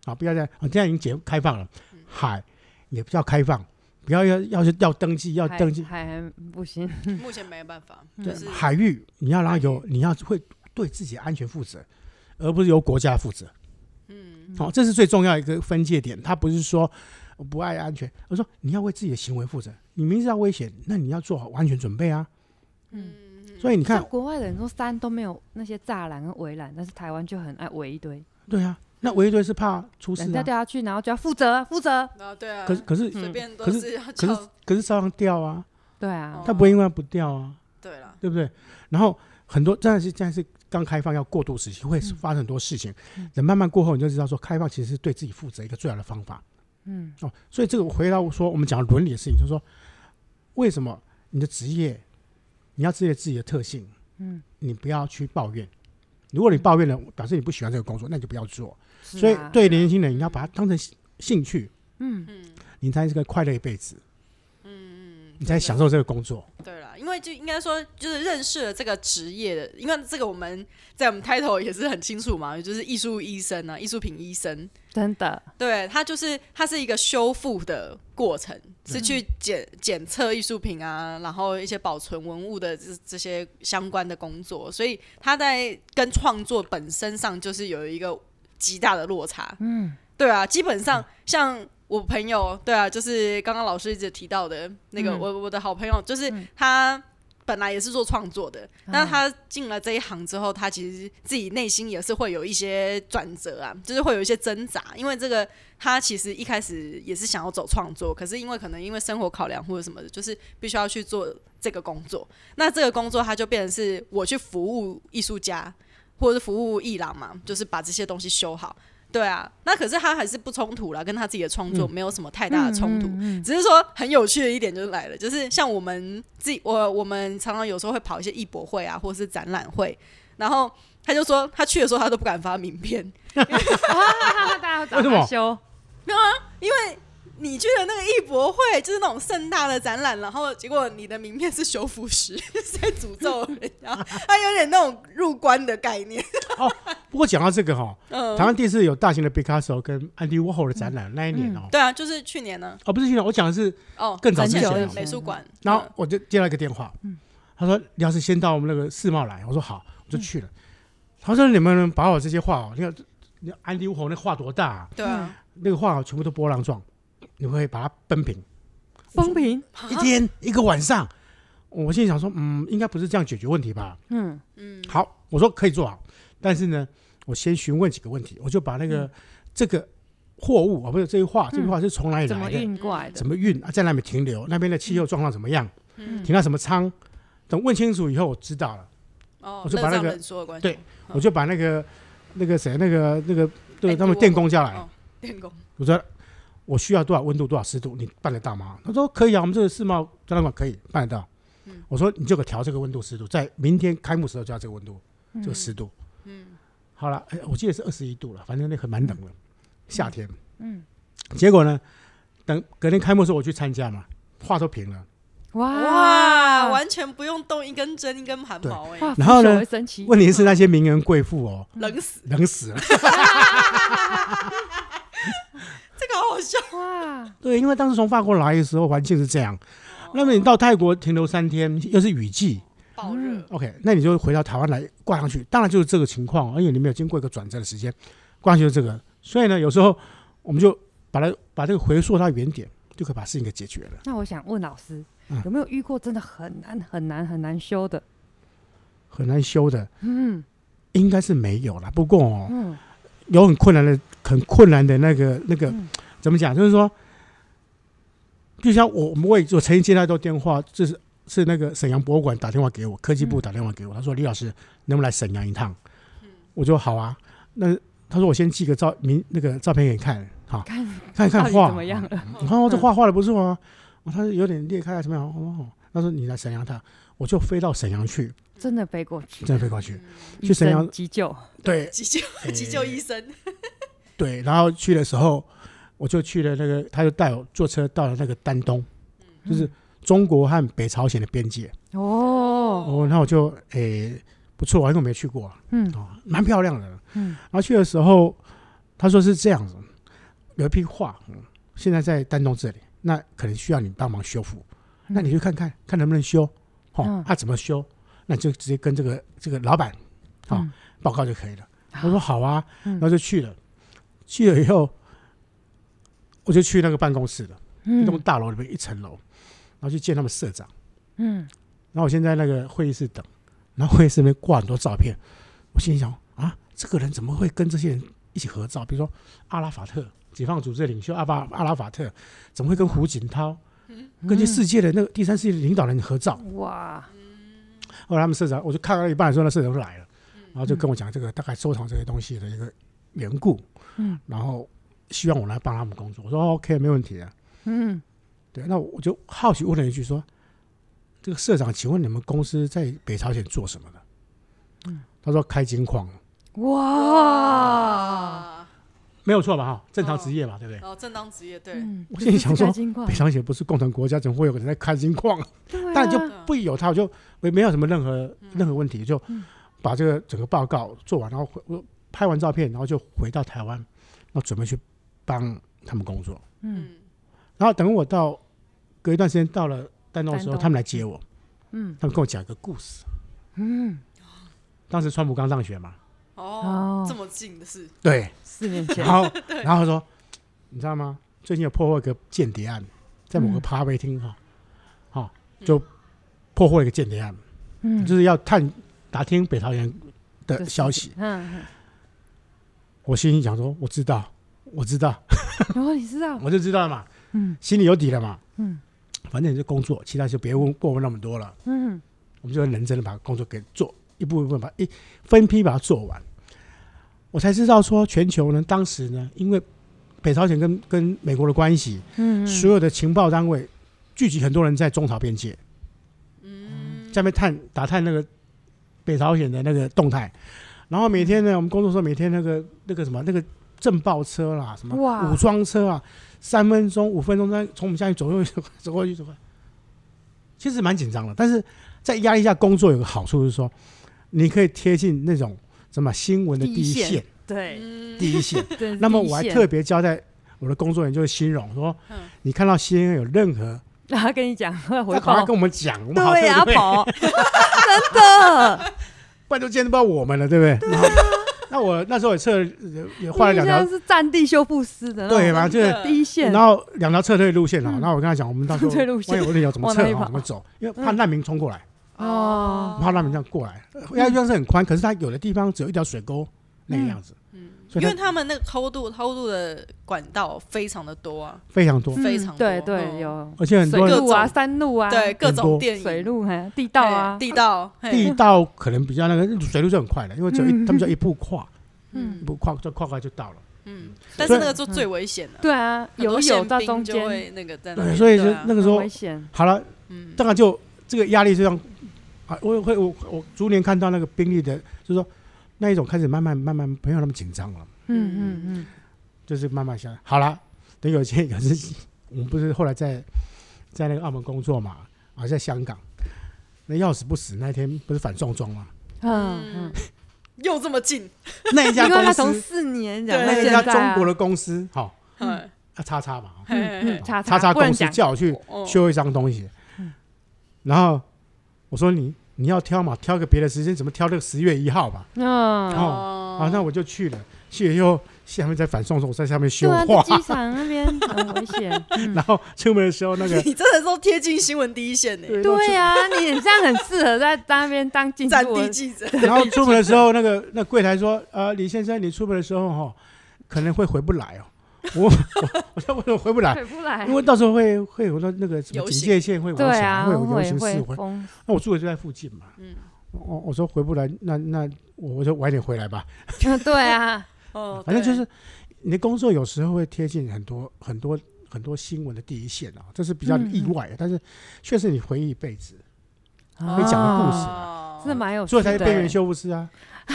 Speaker 3: 啊，不要再，啊，现在已经解开放了，海也不要开放，不要要要是要登记要登记，
Speaker 2: 海还 不行，
Speaker 1: 目前 没办法，对
Speaker 3: 海域你要让它有，你要会对自己安全负责，而不是由国家负责。
Speaker 1: 嗯
Speaker 3: 好、这是最重要一个分界点。他不是说我不爱安全，而是说你要为自己的行为负责。你明知道危险，那你要做好安全准备啊。
Speaker 2: 嗯，
Speaker 3: 所以你看
Speaker 2: 像，国外的人说山都没有那些栅栏跟围栏，但是台湾就很爱围一堆，
Speaker 3: 对啊，那围一堆是怕出事
Speaker 2: 人家
Speaker 3: 啊。
Speaker 2: 掉下去，然后就要负责负
Speaker 1: 责。啊对啊，
Speaker 3: 可是可是
Speaker 1: 随便都
Speaker 3: 可是可是可是照样掉啊，
Speaker 2: 对啊，
Speaker 3: 他不会因为不掉啊，
Speaker 1: 对了，
Speaker 3: 对不对？然后很多真的是现在是刚开放要过渡时期，会发生很多事情。等慢慢过后，你就知道说开放其实是对自己负责一个最好的方法。
Speaker 2: 嗯
Speaker 3: 哦，所以这个回到说我们讲伦理的事情，就是说为什么你的职业你要知道自己的特性，
Speaker 2: 嗯，
Speaker 3: 你不要去抱怨。如果你抱怨了，表示你不喜欢这个工作，那你就不要做。所以对年轻人，你要把它当成兴趣，
Speaker 2: 嗯。
Speaker 1: 嗯。
Speaker 3: 你才是个快乐一辈子，
Speaker 1: 嗯嗯，
Speaker 3: 你才享受这个工作。
Speaker 1: 对了，因为就应该说，就是认识了这个职业的，因为这个我们在我们 title 也是很清楚嘛，就是艺术医生啊，艺术品医生，
Speaker 2: 真的。
Speaker 1: 对，它就是它是一个修复的过程，是去检检测艺术品啊，然后一些保存文物的这这些相关的工作，所以他在跟创作本身上就是有一个极大的落差。
Speaker 2: 嗯。
Speaker 1: 对啊，基本上像我朋友，对啊，就是刚刚老师一直提到的那个，
Speaker 2: 嗯。
Speaker 1: 我我的好朋友，就是
Speaker 2: 嗯。
Speaker 1: 他本来也是做创作的，
Speaker 2: 嗯
Speaker 1: 他进了这一行之后，他其实自己内心也是会有一些转折啊，就是会有一些挣扎，因为这个他其实一开始也是想要走创作，可是因为可能因为生活考量或者什么的，就是必须要去做这个工作，那这个工作他就变成是我去服务艺术家。或者是服务伊朗嘛，就是把这些东西修好。对啊，那可是他还是不冲突啦，跟他自己的创作没有什么太大的冲突。只是说很有趣的一点就来了，就是像我们自己，我我们常常有时候会跑一些艺博会啊，或者是展览会，然后他就说他去的时候他都不敢发名片，
Speaker 2: 大家找他修，
Speaker 1: 没有啊，因为。你去的那个艺博会，就是那种盛大的展览，然后结果你的名片是修复师，是在诅咒人家，他有点那种入关的概念。
Speaker 3: 哦，不过讲到这个哈、台湾电视有大型的 Picasso 跟 Andy Warhol 的展览，
Speaker 2: 嗯、
Speaker 3: 那一年哦、嗯，
Speaker 1: 对啊，就是去年呢。
Speaker 3: 哦，不是去年，我讲的是哦，更早之前的
Speaker 1: 美术馆。
Speaker 3: 然后我就接到一个电话，嗯、他说你要是先到我们那个世贸来，我说好，我就去了。嗯、他说你们能把我这些画哦，你看，你看安迪沃霍那画多大啊？
Speaker 1: 对啊，
Speaker 3: 那个画全部都波浪状。你会把它崩平，
Speaker 2: 崩平
Speaker 3: 一天一个晚上。我心里想说，嗯，应该不是这样解决问题吧？嗯嗯。好，我说可以做好，但是呢，我先询问几个问题，我就把那个这个货物啊，不是这句话，这句话是从哪里来的？怎么
Speaker 2: 运过来的？
Speaker 3: 怎么运啊？在那边停留？那边的气候状况怎么样？停到什么仓？等问清楚以后，我知道了。哦，我就把那个对，我就把那个那个谁，那个那个对，他们电工叫来。
Speaker 1: 电工，
Speaker 3: 我说。我需要多少温度，多少湿度，你办得到吗？他说可以啊，我们这个世贸展览馆可以办得到。嗯、我说你就给调这个温度湿度，在明天开幕时候就要这个温度，嗯、这个湿度。嗯，好了，哎，我记得是二十一度了，反正那很蛮冷的，嗯、夏天。嗯，结果呢，等隔天开幕时候我去参加嘛，话都平了。
Speaker 1: 哇，哇，完全不用动一根针一根汗毛哎。
Speaker 3: 然后呢，问题是那些名人贵妇哦，
Speaker 1: 冷死，
Speaker 3: 冷死了。
Speaker 1: 笑
Speaker 3: 哇！对，因为当时从法国来的时候，环境是这样。那么你到泰国停留三天，又是雨季，
Speaker 1: 爆热。
Speaker 3: OK，那你就回到台湾来挂上去，当然就是这个情况，而且你没有经过一个转折的时间，挂上去就是这个。所以呢，有时候我们就把它把这个回溯到原点，就可以把事情给解决了。
Speaker 2: 那我想问老师，有没有遇过真的很难很难很难修的？
Speaker 3: 很难修的，嗯，应该是没有了。不过哦，嗯。有很困难的、很困难的那个、那个，嗯、怎么讲？就是说，就像我，我们我我曾经接到一通电话，就是是那个沈阳博物馆打电话给我，科技部打电话给我，嗯、他说：“李老师，能不能来沈阳一趟？”嗯、我就好啊。那他说：“我先寄个照明那个照片给你看，好，看看看画怎么样了？你看我这画画的不错啊。嗯”他说有点裂开啊，怎么样？哦，他说你来沈阳一趟，我就飞到沈阳去。
Speaker 2: 真的飞过去，
Speaker 3: 真的飞过去，去沈阳
Speaker 2: 急救，
Speaker 3: 对，
Speaker 1: 急救 急救医生，
Speaker 3: 对，然后去的时候，我就去了那个，他就带我坐车到了那个丹东，就是中国和北朝鲜的边界。哦，哦，那我就诶不错，因为我没去过，嗯，哦，蛮漂亮的，嗯，然后去的时候，他说是这样子，有一批画，嗯，现在在丹东这里，那可能需要你帮忙修复，那你去看看，看能不能修，哦，他怎么修？那就直接跟这个这个老板，啊、嗯、报告就可以了。我说好啊，嗯、然后就去了。去了以后，我就去那个办公室了，嗯、一栋大楼里面一层楼，然后去见他们社长。嗯，然后我现在那个会议室等，然后会议室里面挂很多照片。我心里想啊，这个人怎么会跟这些人一起合照？比如说阿拉法特，解放组织的领袖阿巴阿拉法特，怎么会跟胡锦涛，嗯、跟这世界的那个第三世界的领导人合照？哇！后来他们社长，我就看到一半的时候，那社长就来了，然后就跟我讲这个大概收藏这些东西的一个缘故，嗯，然后希望我来帮他们工作。我说 OK，没问题啊，嗯，对，那我就好奇问了一句说，这个社长，请问你们公司在北朝鲜做什么的？嗯，他说开金矿。哇！没有错吧？哈，正常职业嘛，对不对？
Speaker 1: 哦，正当职业，对。
Speaker 3: 我心里想说，北朝鲜不是共产国家，怎么会有个人在开金矿？但就不有他，我就没没有什么任何任何问题，就把这个整个报告做完，然后我拍完照片，然后就回到台湾，然后准备去帮他们工作。嗯。然后等我到隔一段时间到了丹东的时候，他们来接我。嗯。他们跟我讲一个故事。嗯。当时川普刚上学嘛。
Speaker 1: 哦，这么近的事。
Speaker 3: 对。
Speaker 2: 四年前，
Speaker 3: 然后，然后说，你知道吗？最近有破获一个间谍案，在某个咖啡厅哈，好，就破获一个间谍案，嗯，就是要探打听北朝鲜的消息。嗯，我心里想说，我知道，我知道，
Speaker 2: 然后，你知道，
Speaker 3: 我就知道了嘛，嗯，心里有底了嘛，嗯，反正你就工作，其他就别问过问那么多了，嗯，我们就认真的把工作给做一步一步把一分批把它做完。我才知道说，全球呢，当时呢，因为北朝鲜跟跟美国的关系，
Speaker 2: 嗯，嗯。
Speaker 3: 所有的情报单位聚集很多人在中朝边界，嗯，在那边探打探那个北朝鲜的那个动态，然后每天呢，我们工作时候每天那个那个什么那个震爆车啦，什么武装车啊，三分钟五分钟再从我们下去 走过去走过去走过去，其实蛮紧张的，但是在压力下工作有个好处就是说，你可以贴近那种什么新闻的第一线，
Speaker 2: 对，
Speaker 3: 第一线。那么我还特别交代我的工作人员就是新荣说，你看到 CNN 有任何，
Speaker 2: 他跟你讲，他
Speaker 3: 赶快跟我们讲，我们好
Speaker 2: 对啊，跑，真的，
Speaker 3: 不然就见不到我们了，对不对？那我那时候也测，也换了两条，
Speaker 2: 是战地修复师的，
Speaker 3: 对嘛？就是
Speaker 2: 第一线。
Speaker 3: 然后两条撤退路线啊，然后我跟他讲，我们到时候 万一我有怎么撤啊，怎么走？因为怕难民冲过来，
Speaker 2: 哦，
Speaker 3: 怕难民这样过来。因为地方是很宽，可是它有的地方只有一条水沟那个样子。
Speaker 1: 嗯，因为他们那个偷渡偷渡的管道非常的多啊，
Speaker 3: 非常多，
Speaker 1: 非常多，
Speaker 2: 对对有，
Speaker 3: 而且很多
Speaker 2: 路啊、山路啊，
Speaker 1: 对各种电
Speaker 2: 水路还有地道啊，
Speaker 1: 地道
Speaker 3: 地道可能比较那个水路就很快了，因为只有一他们就一步跨，嗯，一步跨就跨跨就到了，
Speaker 1: 嗯，但是那个就最危险了，
Speaker 2: 对啊，有有到中间。
Speaker 1: 那个在
Speaker 3: 对，所以就那个时候
Speaker 2: 危险，
Speaker 3: 好了，嗯，当然就这个压力是这样啊，我会我我逐年看到那个兵力的，就是说那一种开始慢慢慢慢没有那么紧张了。嗯嗯嗯，就是慢慢下来。好了，等有一天有时，我们不是后来在在那个澳门工作嘛，啊，在香港，那要死不死那天不是反送中嘛？
Speaker 2: 嗯嗯，
Speaker 1: 又这么近，
Speaker 3: 那一家公司
Speaker 2: 从四年讲，
Speaker 3: 那一家中国的公司，好，
Speaker 1: 嗯，
Speaker 3: 啊叉叉嘛，
Speaker 2: 叉
Speaker 3: 叉叉公司叫我去修一张东西，然后我说你你要挑嘛，挑个别的时间，怎么挑这个十月一号吧？嗯，哦，啊，那我就去了。去了以后，下面在反送中，在下面修画。
Speaker 2: 机场那边很危险。
Speaker 3: 然后出门的时候，那个
Speaker 1: 你真的都贴近新闻第一线呢？
Speaker 2: 对呀，你这样很适合在那边当战
Speaker 1: 地记者。
Speaker 3: 然后出门的时候，那个那柜台说：“呃，李先生，你出门的时候哈，可能会回不来哦。”我我我说为什么回不来？
Speaker 2: 回不来，
Speaker 3: 因为到时候会会有那那个什么警戒线会往下，会有游行示威。那我住的就在附近嘛。嗯。我我说回不来，那那我我就晚点回来吧。
Speaker 2: 对啊。
Speaker 3: 哦，反正就是你的工作有时候会贴近很多很多很多新闻的第一线啊，这是比较意外，但是确实你回忆一辈子，可以讲的故事，
Speaker 2: 真的蛮有趣的。
Speaker 3: 所以才是边缘修复师啊，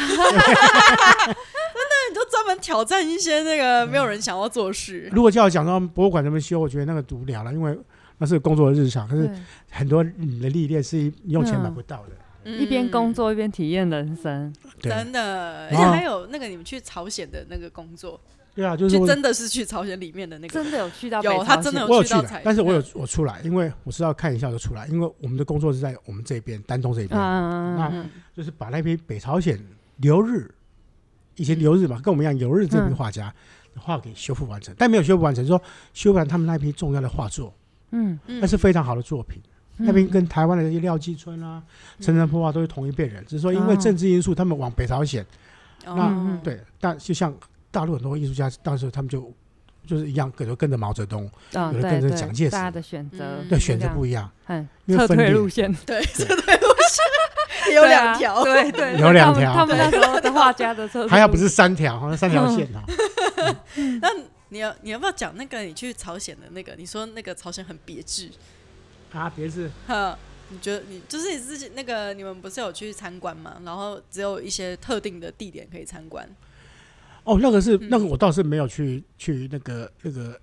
Speaker 3: 真
Speaker 1: 的，你就专门挑战一些那个没有人想要做事。
Speaker 3: 如果叫我讲到博物馆怎么修，我觉得那个无聊了，因为那是工作的日常，可是很多你的历练是用钱买不到的。
Speaker 2: 一边工作一边体验人生，
Speaker 1: 真的，而且还有那个你们去朝鲜的那个工作，
Speaker 3: 对啊，就是
Speaker 1: 真的是去朝鲜里面的那个，
Speaker 2: 真的有去到，
Speaker 1: 有他真的有去到，
Speaker 3: 但是我有我出来，因为我是要看一下就出来，因为我们的工作是在我们这边丹东这边，那就是把那边北朝鲜留日，以前留日嘛，跟我们一样留日这批画家画给修复完成，但没有修复完成，说修复完他们那批重要的画作，嗯，那是非常好的作品。那边跟台湾的一些廖继春啊、陈澄波啊都是同一辈人，只是说因为政治因素，他们往北朝鲜。那对，但就像大陆很多艺术家，当时他们就就是一样，可能跟着毛泽东，有的跟着蒋介石，
Speaker 2: 大家的选择
Speaker 3: 对选择不一样，
Speaker 2: 因为撤退路线，
Speaker 1: 对。撤退路线 有两条，
Speaker 2: 对 对，
Speaker 3: 有两条。
Speaker 2: 他们那时候的画家的车，
Speaker 3: 还要不是三条，好像三条线哈。
Speaker 1: 那你要你要不要讲那个你去朝鲜的那个？你说那个朝鲜很别致。
Speaker 3: 啊，别致，
Speaker 1: 哈，你觉得你就是你自己那个，你们不是有去参观吗？然后只有一些特定的地点可以参观。
Speaker 3: 哦，那个是、嗯、那个，我倒是没有去去那个那个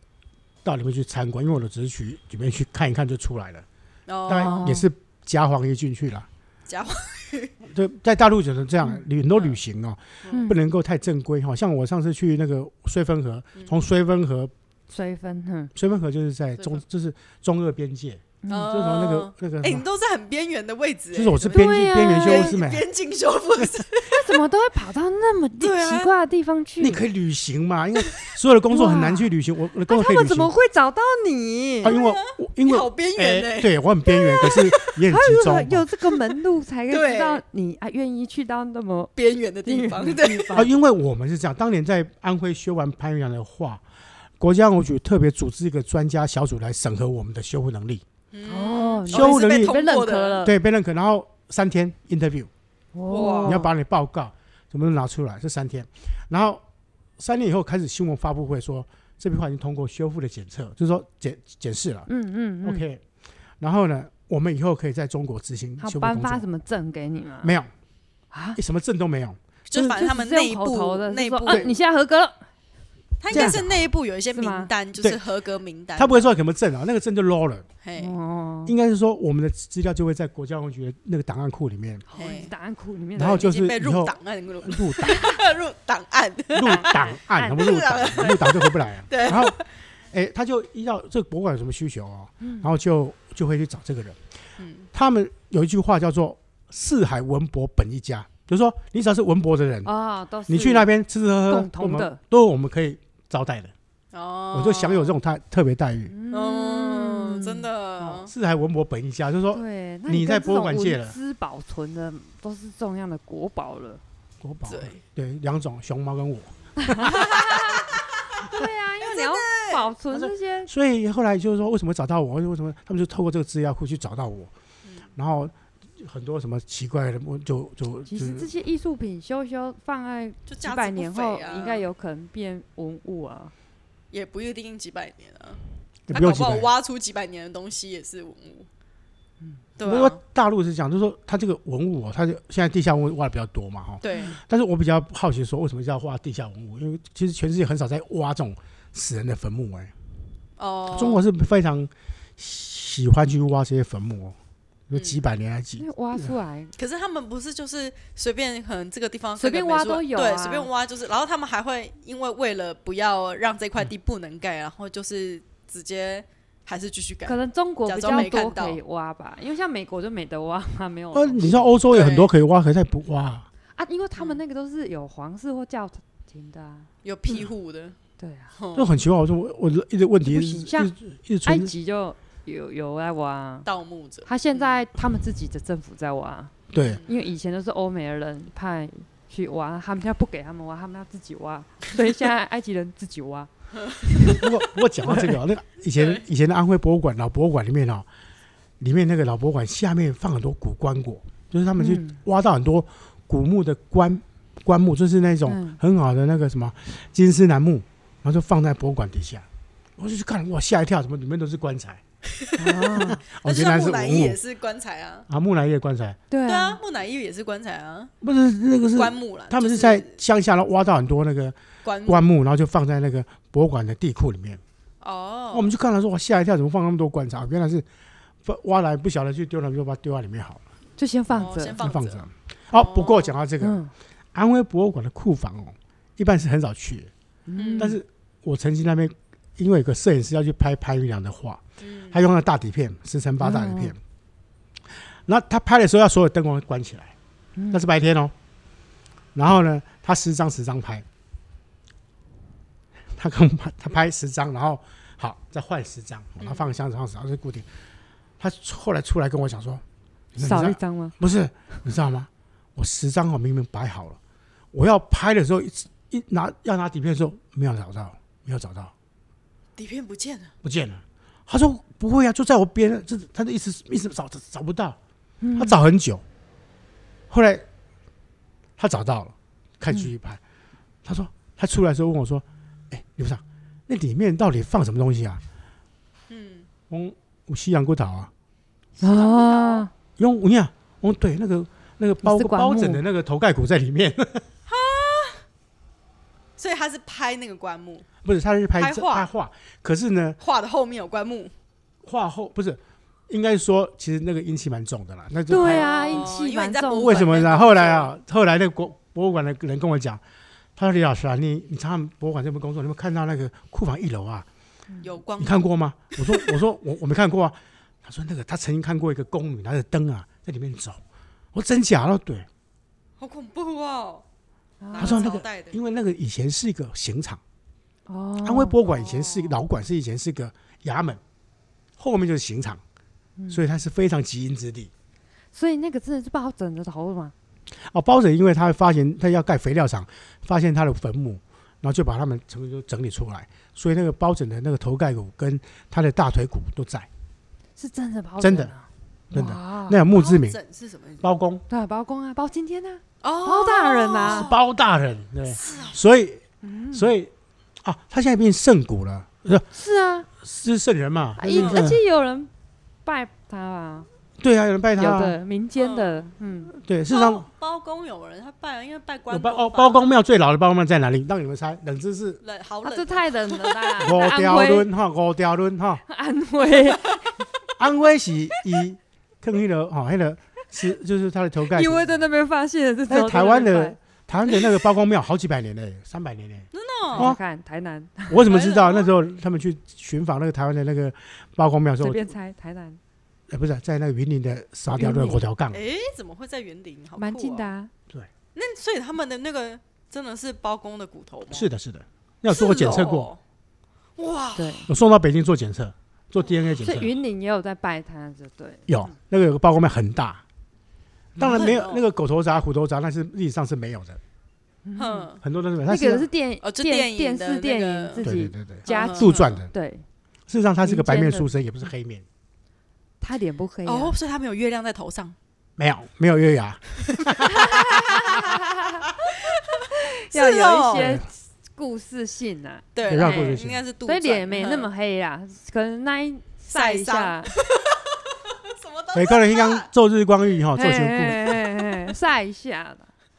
Speaker 3: 到里面去参观，因为我的只是去里面去看一看就出来了。哦，当然也是加黄衣进去了。加黄衣，对，在大陆只能这样，很多旅行哦，嗯、不能够太正规哈。像我上次去那个绥芬河，从绥芬河，
Speaker 2: 绥芬，嗯，
Speaker 3: 绥芬河就是在中，就是中俄边界。嗯，就从那个那个，
Speaker 1: 哎，你都在很边缘的位置，
Speaker 3: 就是我是边边缘修复师，
Speaker 1: 边境修复师，
Speaker 2: 他怎么都会跑到那么 奇怪的地方去？
Speaker 3: 你可以旅行嘛，因为所有的工作很难去旅行，我我的工作可以旅行。
Speaker 2: 他们怎么会找到你？
Speaker 3: 啊，因为我因为
Speaker 1: 好边缘哎，
Speaker 3: 对我很边缘，可是也很集中。
Speaker 2: 有这个门路才可以知道你啊，愿意去到那么
Speaker 1: 边缘的地方。对
Speaker 3: 啊，因为我们是这样，当年在安徽修完潘元良的画，国家文物局特别组织一个专家小组来审核我们的修复能力。
Speaker 2: 哦，
Speaker 3: 修复能力
Speaker 1: 被认可了，
Speaker 3: 对，被认可，然后三天 interview，
Speaker 1: 哇。
Speaker 3: 你要把你报告什么都拿出来，这三天，然后三天以后开始新闻发布会说这批画已经通过修复的检测，就是说检检视了，
Speaker 2: 嗯嗯嗯
Speaker 3: ，OK，然后呢，我们以后可以在中国执行
Speaker 2: 他
Speaker 3: 修复工作，
Speaker 2: 颁发什么证给你吗？
Speaker 3: 没有，
Speaker 2: 啊，
Speaker 3: 什么证都没有，
Speaker 1: 就反正他
Speaker 2: 们内
Speaker 1: 部
Speaker 2: 的
Speaker 1: 内部
Speaker 2: 是说，嗯，你现在合格了，
Speaker 1: 他应该是内部有一些名单，就是合格名单。
Speaker 3: 他不会说什么证啊，那个证就 low 了，
Speaker 1: 嘿，
Speaker 2: 哦，
Speaker 3: 应该是说我们的资料就会在国家公局的那个档案库里面。
Speaker 2: 档案库里面，
Speaker 3: 然后就
Speaker 1: 是被入档案入
Speaker 3: 入档。
Speaker 1: 入档案。
Speaker 3: 入档案，什么入档，入档就回不来了。
Speaker 1: 对。
Speaker 3: 然后，哎，他就依照这个博物馆有什么需求啊，然后就就会去找这个人。
Speaker 1: 嗯，
Speaker 3: 他们有一句话叫做“四海文博本一家”，就是说你只要是文博的人，
Speaker 2: 啊，
Speaker 3: 你去那边吃吃喝喝，
Speaker 2: 共同的。
Speaker 3: 我们都我们可以招待的，
Speaker 1: 哦，
Speaker 3: 我就享有这种特特别待遇。
Speaker 1: 嗯，真
Speaker 2: 嗯
Speaker 1: 的，
Speaker 3: 四海文博本一家，就是说
Speaker 2: 对，那
Speaker 3: 你在博物馆借了。
Speaker 2: 文资保存的都是重要的国宝了。
Speaker 3: 国宝
Speaker 1: 对，
Speaker 3: 对两种熊猫跟我，
Speaker 2: 对啊，因为你要保存这些，
Speaker 3: 所以后来就是说为什么找到我，为什么他们就透过这个资料库去找到我，然后很多什么奇怪的，我就就
Speaker 2: 其
Speaker 3: 实这
Speaker 2: 些艺术品修一修放在
Speaker 1: 几
Speaker 2: 百年
Speaker 1: 后，
Speaker 2: 应该有可能变文物啊。
Speaker 1: 也不一定几百年啊，
Speaker 3: 也
Speaker 1: 他搞不好。挖出几百年的东西也是文物。对
Speaker 3: 不大陆是讲，就是说它这个文物哦，它就现在地下文物挖的比较多嘛，哈。
Speaker 1: 对，
Speaker 3: 但是我比较好奇说，为什么要挖地下文物？因为其实全世界很少在挖这种死人的坟墓哎、
Speaker 1: 哦，
Speaker 3: 中国是非常喜欢去挖这些坟墓哦，有
Speaker 1: 嗯
Speaker 3: 几百年来几
Speaker 2: 因为挖出来，
Speaker 1: 可是他们不是就是随便，可能这个地方
Speaker 2: 随便挖都有啊
Speaker 1: 对，随便挖就是，然后他们还会因为为了不要让这块地不能盖，然后就是直接还是继续盖。
Speaker 2: 可能中国比
Speaker 1: 较
Speaker 2: 多可以挖吧，因为像美国就没得挖，它没有
Speaker 3: 呃，
Speaker 2: 东西。
Speaker 3: 你知道欧洲有很多可以挖，可是它不挖啊。
Speaker 2: 啊，因为他们那个都是有皇室或教廷的啊。
Speaker 1: 有庇护的，
Speaker 2: 对啊，
Speaker 3: 就很奇怪。我说我我一直问题
Speaker 2: 不
Speaker 3: 一直
Speaker 2: 行像
Speaker 3: 一直一直
Speaker 2: 埃及就有有在挖，
Speaker 1: 盗墓者。
Speaker 2: 他现在他们自己的政府在挖，
Speaker 3: 对，
Speaker 2: 因为以前都是欧美的人派去挖，他们现在不给他们挖，他们要自己挖，所以现在埃及人自己挖。
Speaker 3: 不过不过讲到这个哦，那个以前以前的安徽博物馆老博物馆里面哦，里面那个老博物馆下面放很多古棺椁，就是他们去
Speaker 2: 嗯
Speaker 3: 挖到很多古墓的棺棺木，就是那种
Speaker 2: 嗯
Speaker 3: 很好的那个什么金丝楠木，然后就放在博物馆底下。我就去看，哇，吓一跳，怎么里面都是棺材？
Speaker 2: 啊，
Speaker 3: 哦，
Speaker 1: 那就
Speaker 3: 原来是
Speaker 1: 像木乃伊也是棺材啊，
Speaker 3: 啊，木乃伊的棺材，
Speaker 2: 对啊
Speaker 1: 对啊，，木乃伊也是棺材啊，
Speaker 3: 不是那个是
Speaker 1: 棺木了。
Speaker 3: 他们是在乡下，然后挖到很多那个
Speaker 1: 棺木
Speaker 3: 棺木，然后就放在那个博物馆的地库里面。
Speaker 1: 哦，
Speaker 3: 我们就看了说，哇，吓一跳，怎么放那么多棺材？原来是放挖来不晓得去丢了，就把它丢在里面好了，
Speaker 2: 就先放着
Speaker 1: 哦先，
Speaker 3: 放着
Speaker 1: 着。。
Speaker 3: 哦，不过讲到这个，
Speaker 2: 嗯
Speaker 3: 安徽博物馆的库房哦，一般是很少去的。
Speaker 2: 嗯
Speaker 3: 但是我曾经那边因为有个摄影师要去拍潘玉良的画，
Speaker 1: 嗯
Speaker 3: 他用了大底片，十乘八大底片。然后他拍的时候要所有灯光关起来，
Speaker 2: 嗯
Speaker 3: 那是白天哦。然后呢，他十张十张拍，他刚拍他拍十张，然后好再换十张，然后放箱子放十张是固定。他后来出来跟我讲说，
Speaker 2: 少一张吗？
Speaker 3: 不是，你知道吗？我十张我明明摆好了，我要拍的时候一一拿要拿底片的时候没有找到，没有找到，
Speaker 1: 底片不见了，
Speaker 3: 不见了。他说不会啊，就在我边，这他的意思一直找找找不到，他找很久，后来他找到了，看继续拍。他说他出来的时候问我说：“哎，刘部长，那里面到底放什么东西啊
Speaker 1: 嗯，？”
Speaker 3: 我我西洋古岛啊，
Speaker 2: 啊，
Speaker 3: 用你讲，我对那个那个包包枕的那个头盖骨在里面。
Speaker 1: 所以他是拍那个棺木，
Speaker 3: 不是，他是拍
Speaker 1: 拍
Speaker 3: 画拍画，可是呢，
Speaker 1: 画的后面有棺木，
Speaker 3: 画后不是，应该说其实那个阴气蛮重的啦。那就拍
Speaker 2: 对啊，
Speaker 1: 哦
Speaker 2: 阴气蛮
Speaker 1: 因为你在博物
Speaker 2: 重。
Speaker 3: 为什么呢？后来啊，后来那个国博物馆的人跟我讲，他说李老师啊，你你常常博物馆这边工作，你有没有看到那个库房一楼啊？
Speaker 1: 有光
Speaker 3: 你，看过吗？我说我说我我没看过啊。他说那个他曾经看过一个宫女拿着灯啊在里面走。我说真假了？对，
Speaker 1: 好恐怖哦。
Speaker 3: 他说那
Speaker 1: 个
Speaker 3: 因为那个以前是一个刑场，
Speaker 2: 哦，
Speaker 3: 安徽博物馆以前是一个老馆，是以前是一个衙门，后面就是刑场，所以它是非常极阴之地。
Speaker 2: 所以那个真的是包枕的头吗？
Speaker 3: 哦，包拯因为他发现他要盖肥料厂，发现他的坟墓，然后就把他们全部都整理出来，所以那个包拯的那个头盖骨跟他的大腿骨都在。
Speaker 2: 是真的抱枕啊，
Speaker 3: 真的真的，那有墓
Speaker 1: 志铭，是什么意思？
Speaker 3: 包公。
Speaker 2: 对啊，包公啊，包青天啊，
Speaker 1: 哦。
Speaker 2: 包大人啊。
Speaker 3: 包大人，对，
Speaker 1: 是啊。
Speaker 3: 所以
Speaker 2: 嗯，
Speaker 3: 所以啊，他现在变圣古了，是
Speaker 2: 是啊，
Speaker 3: 是圣人嘛？
Speaker 2: 而且有人拜他啊，
Speaker 3: 对啊，有人拜他
Speaker 2: 有
Speaker 3: 啊，
Speaker 2: 的民间的，嗯，
Speaker 3: 对，事实上
Speaker 1: 包包公有人他拜，因为拜关
Speaker 3: 有包哦，包公庙最老的包公庙在哪里？让你们猜，冷知识。
Speaker 2: 啊，
Speaker 1: 冷好冷
Speaker 2: 这太冷了啦，
Speaker 3: 五
Speaker 2: 安
Speaker 3: 条
Speaker 2: 徽，
Speaker 3: 轮哈，五条轮哈，
Speaker 2: 安徽，
Speaker 3: 安徽是以坑黑了哈，黑了是就是他的头盖。
Speaker 2: 因为在那边发现的，这
Speaker 3: 但是台湾的台湾的那个包公庙好几百年嘞，三百年嘞。
Speaker 1: 真的
Speaker 3: 哦
Speaker 1: 哦
Speaker 2: 我看台南，
Speaker 3: 我怎么知道？那时候他们去寻访那个台湾的那个包公庙的时候，
Speaker 2: 随便猜台南，
Speaker 3: 哎，不是在那个云林的沙雕的火条杠，
Speaker 1: 哎，怎么会在云林？好酷
Speaker 2: 蛮近的啊。
Speaker 1: 对，那所以他们的那个真的是包公的骨头吗？
Speaker 3: 是的，是的，要做过检测
Speaker 1: 过，哦。哇，
Speaker 2: 对，
Speaker 3: 我送到北京做检测，做 DNA 检测。
Speaker 2: 所以云林也有在拜他，就对，
Speaker 3: 有那个有个包公庙很大，当然没有那个狗头铡、虎头铡，那是历史上是没有的，
Speaker 1: 嗯，
Speaker 3: 很多都是没有。它
Speaker 2: 那个是电
Speaker 1: 哦就电
Speaker 2: 电电
Speaker 1: 影的那
Speaker 2: 视
Speaker 1: 电
Speaker 2: 影自己
Speaker 3: 对对对对，
Speaker 2: 加
Speaker 1: 嗯
Speaker 3: 杜撰的。
Speaker 2: 对，
Speaker 3: 事实上，他是个白面书生，也不是黑面，
Speaker 2: 他脸不黑啊。
Speaker 1: 哦，，所以他没有月亮在头上。
Speaker 3: 没有没有月牙，
Speaker 2: 要有一些故事性啊，
Speaker 1: 对，
Speaker 3: 有
Speaker 1: 啦
Speaker 3: 故事性。
Speaker 1: 应该是杜
Speaker 2: 所以
Speaker 1: 撰
Speaker 2: 脸没那
Speaker 1: 么
Speaker 2: 黑啦，可能那一晒一下，
Speaker 1: 什么都
Speaker 3: 每个人刚做日光浴哈，做全部。
Speaker 2: 嘿嘿嘿晒一下啦，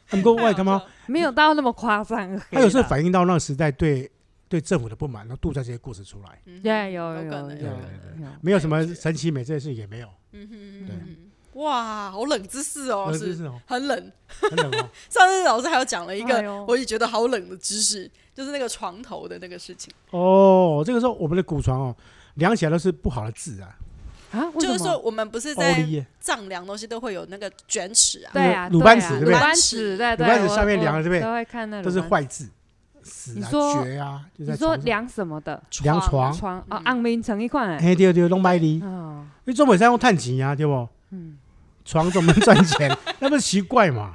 Speaker 3: 不过外他妈，
Speaker 2: 没有到那么夸张。
Speaker 3: 他有时候反映到那个时代对对政府的不满，然后杜撰这些故事出来，
Speaker 1: 嗯哼
Speaker 2: 对，有有
Speaker 1: 有可能。
Speaker 2: 有
Speaker 1: 有可能
Speaker 2: 有，
Speaker 3: 没有什么神奇美这些事也没有。
Speaker 1: 嗯哼嗯
Speaker 3: 对。
Speaker 1: 哼嗯哼。哇，好冷知识哦，是很冷。
Speaker 3: 很冷哦。
Speaker 1: 上次老师还有讲了一
Speaker 2: 个
Speaker 1: 我也觉得好冷的知识，就是那个床头的那个事情，
Speaker 3: 哦，这个时候我们的古床哦，量起来都是不好的字啊，
Speaker 2: 啊，为
Speaker 1: 就是？说我们不是在，丈量东西都会有那个卷尺啊，
Speaker 2: 对啊，
Speaker 3: 鲁班尺对不
Speaker 1: 对
Speaker 2: 鲁班尺，对对，
Speaker 3: 鲁班尺
Speaker 2: 我
Speaker 3: 上面量对不对
Speaker 2: 都会看那
Speaker 3: 都是坏字，死啊、绝啊，就在
Speaker 2: 你
Speaker 3: 说
Speaker 2: 量什么的？
Speaker 3: 量床，
Speaker 2: 床哦
Speaker 1: 嗯，
Speaker 2: 昂明成一块，
Speaker 3: 嘿对对，拢歹哩，
Speaker 2: 哦，
Speaker 3: 因为中本山用探钱啊，对不？
Speaker 2: 嗯，
Speaker 3: 床怎么赚钱？那不是奇怪嘛？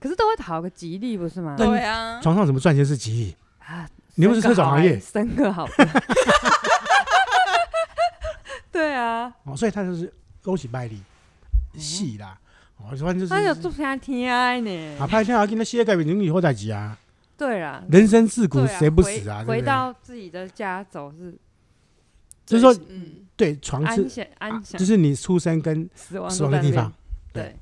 Speaker 2: 可是都会讨个吉利，不是吗？
Speaker 1: 对啊，
Speaker 3: 床上怎么赚钱是吉利？
Speaker 2: 啊，
Speaker 3: 你又不是车厂行业？
Speaker 2: 生个好的，对啊，
Speaker 3: 哦，所以他就是恭喜拜利，细啦，哦，反正就是
Speaker 2: 他有做偏听呢？
Speaker 3: 啊，。拍天啊，跟那些改变人以后再急啊，
Speaker 2: 对啦，
Speaker 3: 人生自古谁不死啊？
Speaker 2: 回？到自己的家走是
Speaker 3: 就是说，
Speaker 1: 嗯，
Speaker 3: 对，床是
Speaker 2: 安详，
Speaker 3: 就是你出生跟
Speaker 2: 死亡
Speaker 3: 死亡的地方，
Speaker 2: 对，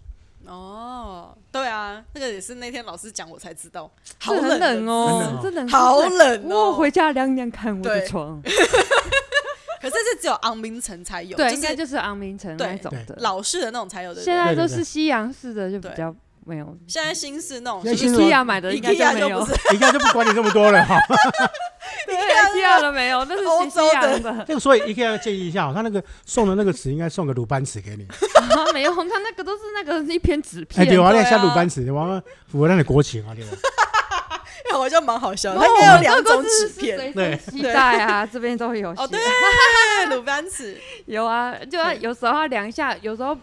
Speaker 1: 哦，对啊，那个也是那天老师讲我才知道，好冷的
Speaker 3: 很冷哦，
Speaker 2: 哦。真的
Speaker 1: 好
Speaker 2: 冷。
Speaker 1: 冷哦，
Speaker 2: 我回家量量看我的
Speaker 1: 对。
Speaker 2: 床，
Speaker 1: 可是是只有昂明城才有，
Speaker 2: 对，
Speaker 1: 就是
Speaker 2: 应该就是昂明城那种的。
Speaker 1: 老式的那种才有的。
Speaker 2: 现在都是西洋式的，就比
Speaker 1: 对
Speaker 2: 较没有。
Speaker 1: 现在新式那种
Speaker 3: 现在
Speaker 1: 就是
Speaker 3: 新式
Speaker 2: IKEA 买的应该就
Speaker 1: IKEA
Speaker 2: 没有
Speaker 1: 就不，是
Speaker 3: 你看就不管你这么多了哈。
Speaker 2: 对 IKEA 的没有，那是西西
Speaker 1: 欧洲的。
Speaker 3: 这个所以 IKEA 建议一下哦，他那个送的那个词应该送个鲁班尺给你。
Speaker 2: 啊，没有，他那个都是那个一篇纸片
Speaker 3: 哎，
Speaker 2: 片。
Speaker 3: 对啊，那
Speaker 1: 对啊
Speaker 3: 下鲁班尺，完了符合那的国情啊，对吧？
Speaker 1: 我就蛮好笑的，
Speaker 2: 哦
Speaker 1: 它应该有
Speaker 2: 两种
Speaker 1: 纸片。
Speaker 2: 是随身携带啊，这边都有。
Speaker 1: 哦，对，鲁班尺，
Speaker 2: 有啊，就要有时候要量一下，有时候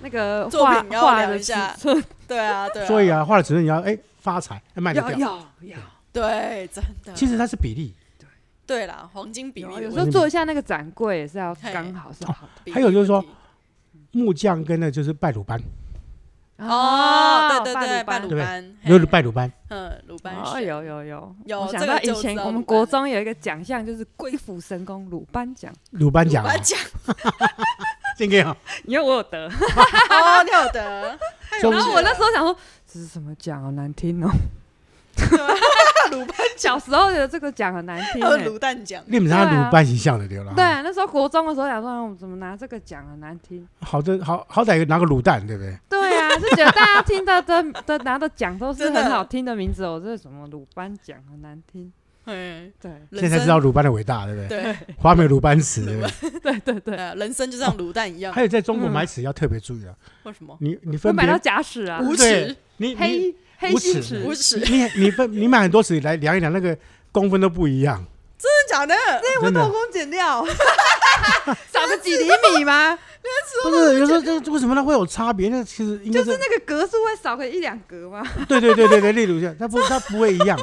Speaker 2: 那个
Speaker 1: 作
Speaker 2: 画
Speaker 1: 品要
Speaker 2: 画的尺
Speaker 1: 量一下。
Speaker 2: 寸。
Speaker 1: 对啊，对啊。
Speaker 3: 所以啊，画的尺寸你要哎发财，要卖得掉。
Speaker 2: 要。要要。
Speaker 1: 对，真的。
Speaker 3: 其实它是比例，
Speaker 1: 对啦，黄金比例
Speaker 2: 有时候做一下那个展柜也是要刚好是好的。
Speaker 1: 比例
Speaker 3: 还有就是
Speaker 1: 说
Speaker 3: 木匠跟那就是拜鲁班，
Speaker 1: 哦，对对对，拜
Speaker 2: 班。
Speaker 1: 鲁
Speaker 3: 对不对？
Speaker 1: 班，
Speaker 3: 有
Speaker 1: 嘿
Speaker 3: 拜鲁班，
Speaker 1: 嗯，鲁班
Speaker 2: 哦，有有有。
Speaker 1: 有
Speaker 2: 我想到以前我们国中有一个奖项，就是归府神功鲁班奖，
Speaker 3: 鲁班奖啊。
Speaker 1: 鲁班，
Speaker 3: 奖，
Speaker 2: 因为我有得。
Speaker 1: 哦，你有得，
Speaker 2: 然后我那时候想说，这是什么奖？好难听哦。
Speaker 1: 鲁班
Speaker 2: 小时候觉得这个奖很难听
Speaker 1: 还有
Speaker 2: 欸。
Speaker 1: 卤蛋奖，
Speaker 3: 你们知道鲁班形象的对了。
Speaker 2: 对，啊，那时候国中的时候想说，哎我怎么拿这个奖很难听？
Speaker 3: 好的好好歹拿个卤蛋，对不对？
Speaker 2: 对啊，是觉得大家听到的的拿的奖都是
Speaker 1: 真的
Speaker 2: 很好听的名字哦，这是什么鲁班奖很难听。
Speaker 1: 嗯，对
Speaker 3: 现在才知道鲁班的伟大，对不对？
Speaker 1: 对，
Speaker 3: 华美鲁班尺，对不对？
Speaker 2: 对对对，
Speaker 1: 呃，人生就像卤蛋一样，
Speaker 3: 还有在中国买尺要特别注意啊，
Speaker 1: 为什么？
Speaker 3: 你你
Speaker 2: 我
Speaker 3: 分
Speaker 2: 买到假尺啊，
Speaker 1: 无
Speaker 3: 对
Speaker 1: 耻，
Speaker 3: 你你
Speaker 2: 黑黑尺，
Speaker 1: 无耻，
Speaker 3: 你你分你买很多尺来量一量，那个公分都不一样，
Speaker 1: 真的假的？
Speaker 3: 那我
Speaker 2: 偷工减料，少个几厘米吗？
Speaker 3: 不是有时候这为什么它会有差别？那其实
Speaker 2: 就是那个格数会少个一两格吗？
Speaker 3: 对对对对对，例如这样，它不它不会一
Speaker 1: 样，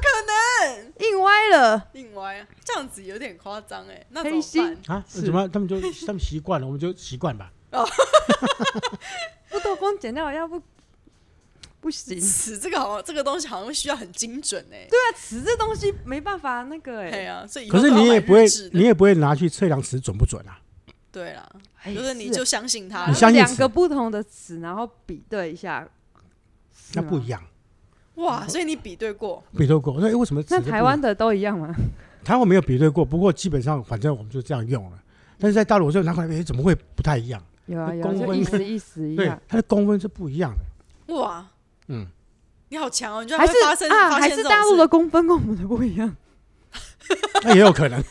Speaker 1: 可能？
Speaker 2: 印歪了，了，
Speaker 1: 硬歪，这样子有点夸张哎，那怎
Speaker 2: 黑
Speaker 1: 么
Speaker 2: 心
Speaker 1: 办？
Speaker 3: 啊？
Speaker 2: 是
Speaker 3: 怎么？他们就他们习惯了，我们就习惯吧。
Speaker 2: 不透光剪掉，要不不行。
Speaker 1: 尺这个好像这个东西好像需要很精准哎，
Speaker 2: 对啊，尺这东西没办法那个哎、
Speaker 1: 对啊，所以以后
Speaker 3: 可是
Speaker 1: 都要
Speaker 3: 你也不会
Speaker 1: 日志，的
Speaker 3: 你也不会拿去测量尺准不准啊？
Speaker 1: 对啦，
Speaker 2: 哎
Speaker 1: 就是你就相信他
Speaker 3: 你，相信
Speaker 2: 两个不同的尺，然后比对一下，样。
Speaker 3: 那不一样，
Speaker 1: 哇，所以你比对过，
Speaker 3: 比对过。那、欸、为什么
Speaker 2: 那台湾的都一样吗？
Speaker 3: 台湾没有比对过，不过基本上反正我们就这样用了。但是在大陆我就拿回来，哎，怎么会不太一样？
Speaker 2: 有啊有啊，
Speaker 3: 公分
Speaker 2: 就意思意思一
Speaker 3: 对
Speaker 2: 样。，
Speaker 3: 它的公分是不一样的。
Speaker 1: 哇，
Speaker 3: 嗯，
Speaker 1: 你好强哦，你就
Speaker 2: 还是
Speaker 1: 发生
Speaker 2: 啊，还是大
Speaker 1: 陆
Speaker 2: 的公分跟我们的不一样。
Speaker 3: 那也有可能。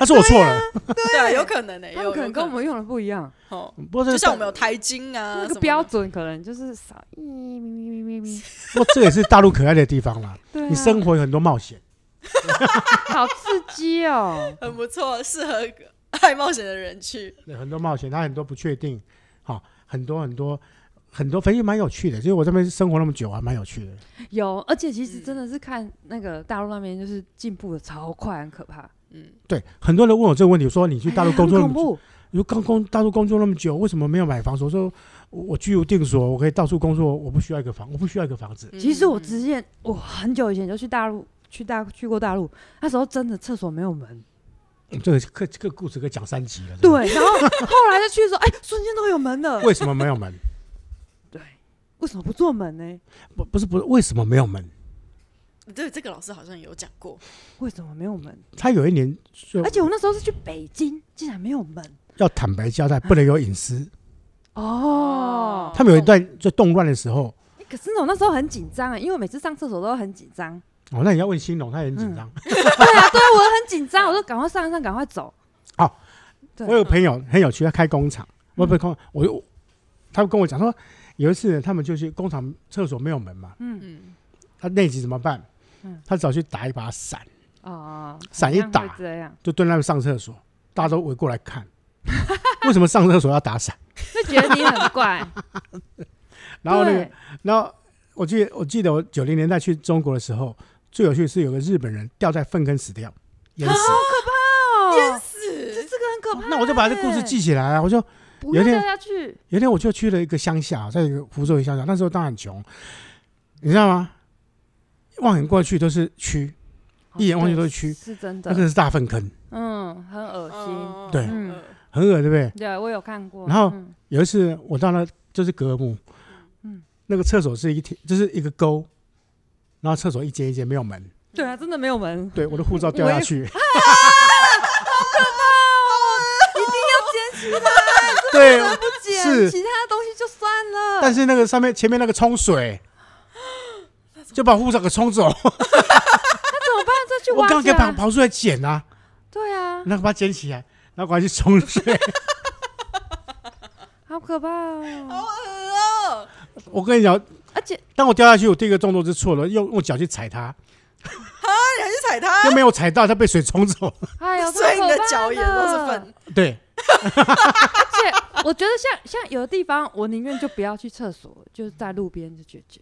Speaker 3: 那是我错了。
Speaker 1: 对啊，有可能诶，
Speaker 2: 他
Speaker 1: 有
Speaker 2: 可能跟我们用的不一样，
Speaker 1: 哦，
Speaker 3: 不过
Speaker 1: 就像我们有台金啊，
Speaker 2: 那个标准可能就是少一咪咪咪咪咪。
Speaker 3: 不过这也是大陆可爱的地方啦。
Speaker 2: 对啊，
Speaker 3: 你生活有很多冒险。
Speaker 2: 好刺激哦！
Speaker 1: 很不错，适合爱冒险的人去。
Speaker 3: 对很多冒险，它很多不确定，好，很多很多很多，反正蛮有趣的。其实我这边生活那么久，还蛮有趣的。
Speaker 2: 有，而且其实真的是看那个大陆那边，就是进步的超快，很可怕。
Speaker 1: 嗯，
Speaker 3: 对，很多人问我这个问题，说你去大陆工作那么久。你说刚工大陆工作那么久，为什么没有买房子？我说我我居无定所，我可以到处工作，我不需要一个房，我不需要一个房子。
Speaker 2: 其实我
Speaker 1: 嗯
Speaker 2: 之前我很久以前就去大陆，去大去过大陆，那时候真的厕所没有门。
Speaker 3: 嗯这个这个这个故事可以讲三集了。
Speaker 2: 对，然后后来再去的时候，哎，瞬间都有门了。
Speaker 3: 为什么没有门？
Speaker 2: 对，为什么不做门呢？
Speaker 3: 不不是不是，为什么没有门？
Speaker 1: 对，这个老师好像有讲过。
Speaker 2: 为什么没有门？
Speaker 3: 他有一年
Speaker 2: 而且我那时候是去北京，竟然没有门。
Speaker 3: 要坦白交代，不能有隐私。
Speaker 2: 哦，
Speaker 3: 他们有一段就动乱的时候，
Speaker 2: 可是我那时候很紧张啊，因为我每次上厕所都很紧张。
Speaker 3: 哦，那你要问新龙，他也很紧张。
Speaker 2: 对啊，对我很紧张，我就赶快上一上，赶快走。
Speaker 3: 哦，我有朋友很有趣，他开工厂，我不是工，我就他跟我讲说，有一次他们就去工厂厕所没有门嘛，
Speaker 2: 嗯，
Speaker 1: 嗯，
Speaker 3: 他内急怎么办
Speaker 2: 嗯？
Speaker 3: 他只好去打一把伞，
Speaker 2: 哦，
Speaker 3: 伞一打
Speaker 2: 这样
Speaker 3: 就蹲在那边上厕所，大家都围过来看，为什么上厕所要打伞？
Speaker 2: 就觉得你很怪。
Speaker 3: 然后那
Speaker 2: 个，
Speaker 3: 然后我记得我记得我九零年代去中国的时候，最有趣的是有个日本人掉在粪坑死掉，淹死。
Speaker 2: 好可怕哦，这
Speaker 1: 是
Speaker 2: 这个很可怕欸。
Speaker 3: 那我就把这故事记起来啊，我就有点
Speaker 2: 掉下去。
Speaker 3: 有一天我就去了一个乡下，在一个福州一个乡下，那时候当然很穷，你知道吗？望眼过去都是蛆，一眼望去都是蛆，
Speaker 2: 是真的
Speaker 3: 那。个是大粪坑，
Speaker 2: 嗯，很恶心。
Speaker 1: 哦
Speaker 3: 对
Speaker 2: 嗯
Speaker 3: 很恶，对不对？
Speaker 2: 对，我有看过。
Speaker 3: 然后
Speaker 2: 嗯
Speaker 3: 有一次我到那就是格木，
Speaker 2: 嗯
Speaker 3: 那个厕所是一条，就是一个沟，然后厕所一间一间没有门，
Speaker 2: 对啊，真的没有门。
Speaker 3: 对，我的护照掉下去，对，
Speaker 2: 不捡
Speaker 3: 是
Speaker 2: 其他东西就算了。
Speaker 3: 但是那个上面前面那个冲水，就把护照给冲走，
Speaker 2: 那怎么办？再去挖
Speaker 3: 我刚
Speaker 2: 刚给。
Speaker 3: 跑跑出来捡啊，
Speaker 2: 对啊，
Speaker 3: 然后把它捡起来，然后赶快去冲水。
Speaker 2: 好可怕哦！
Speaker 1: 好恶哦！
Speaker 3: 我跟你讲，
Speaker 2: 而且
Speaker 3: 当我掉下去，我第一个动作是错了，用用脚去踩它，
Speaker 1: 你还去踩它
Speaker 3: 又，没有踩到，它被水冲走。
Speaker 2: 哎呀，
Speaker 1: 所以你的脚也都是粪。
Speaker 3: 对，
Speaker 2: 而且我觉得像像有的地方，我宁愿就不要去厕所，就是在路边就解决，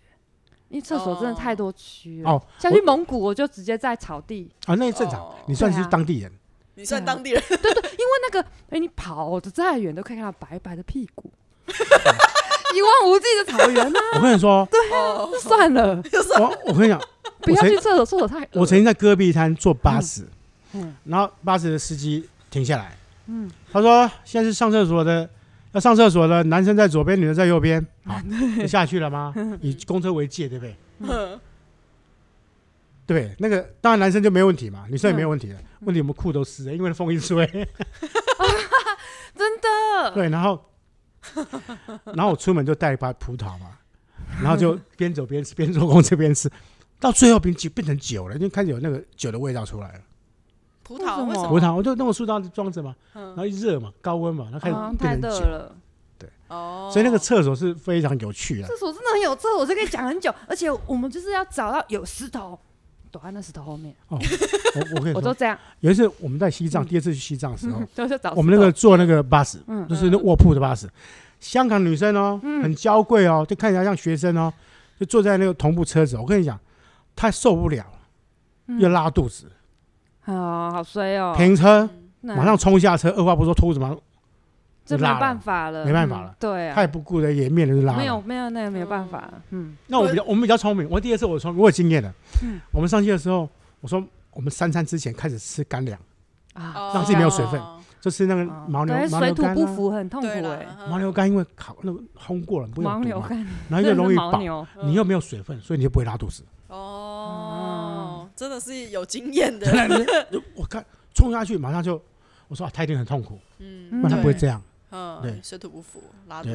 Speaker 2: 因为厕所真的太多蛆了。
Speaker 3: 哦
Speaker 2: 像去蒙古，我就直接在草地，
Speaker 3: 啊，那也正常
Speaker 1: 哦，
Speaker 3: 你算是当地人。
Speaker 1: 你算当地人，对对
Speaker 2: 因为那个哎，你跑的再远都可以看到白白的屁股，一望无际的草原啊！
Speaker 3: 我跟你说，
Speaker 1: 哦，
Speaker 2: 算了，
Speaker 3: 我我跟你讲，
Speaker 2: 不要去厕所，厕所太
Speaker 3: 我曾经在戈壁滩坐巴士，
Speaker 2: 嗯。
Speaker 3: 然后巴士的司机停下来，
Speaker 2: 嗯，
Speaker 3: 他说：“现在是上厕所的，要上厕所的男生在左边，女生在右边。”好，就下去了吗？以公车为界，对不对？
Speaker 1: 嗯
Speaker 3: 对，那个当然男生就没问题嘛，女生也没有问题的。
Speaker 2: 嗯
Speaker 3: 问题我们裤都湿了，因为风一吹。
Speaker 2: 真的，
Speaker 3: 对，然后然后我出门就带一把葡萄嘛，然后就边走边吃，边坐公车边吃，到最后变酒变成酒了，因为开始有那个酒的味道出来了。
Speaker 1: 葡萄为什么？
Speaker 3: 葡萄我就弄个塑料装着嘛，
Speaker 1: 嗯
Speaker 3: 然后一热嘛，高温嘛，它
Speaker 2: 开
Speaker 3: 始变成
Speaker 2: 了。
Speaker 1: 哦，
Speaker 3: 所以那个厕所是非常有趣的。
Speaker 2: 厕所真的很有厕所，这可以讲很久，而且我们就是要找到有石头，躲在那石头后面。
Speaker 3: 哦，我我跟你说，
Speaker 2: 我都这样，
Speaker 3: 有一次我们在西藏，第二次去西藏的时候，
Speaker 2: 就是找石头
Speaker 3: 我们那个坐那个巴士，
Speaker 2: 嗯
Speaker 3: 就是那卧铺的巴士，香港女生哦，
Speaker 2: 嗯
Speaker 3: 很娇贵哦，就看起来像学生哦，就坐在那个同步车子。我跟你讲，她受不了了，又拉肚子，
Speaker 2: 哦，好衰哦，
Speaker 3: 停车
Speaker 2: 那
Speaker 3: 马上冲下车，二话不说拖着马上这没
Speaker 2: 办法了，
Speaker 3: 没办法了。
Speaker 2: 嗯对啊，
Speaker 3: 他也不顾的颜面就拉了。
Speaker 2: 没有没有那个没有办法，嗯，
Speaker 3: 那我比较我们比较聪明，我第二次我聪明，我有经验的。
Speaker 2: 嗯。
Speaker 3: 我们上去的时候，我说我们三餐之前开始吃干粮，
Speaker 2: 啊，
Speaker 1: 哦
Speaker 3: 让自己没有水分就是那个
Speaker 2: 哦。
Speaker 3: 牦牛
Speaker 2: 对
Speaker 3: 牦
Speaker 2: 水土不
Speaker 3: 牛肝啊，
Speaker 2: 服很痛苦哎，
Speaker 1: 嗯。
Speaker 3: 牦牛肝因为烤那个烘过了，不用毒嘛，
Speaker 2: 牦牛肝，
Speaker 3: 然后又容易
Speaker 2: 饱，
Speaker 3: 你又没有水分，所以你就不会拉肚子。
Speaker 1: 哦，真的是有经验的，
Speaker 3: 真的，你我看冲下去，马上就我说啊，他一定很痛苦，
Speaker 1: 嗯，
Speaker 3: 不然他不会这样。
Speaker 1: 嗯，
Speaker 3: 对
Speaker 1: 水土不服，拉肚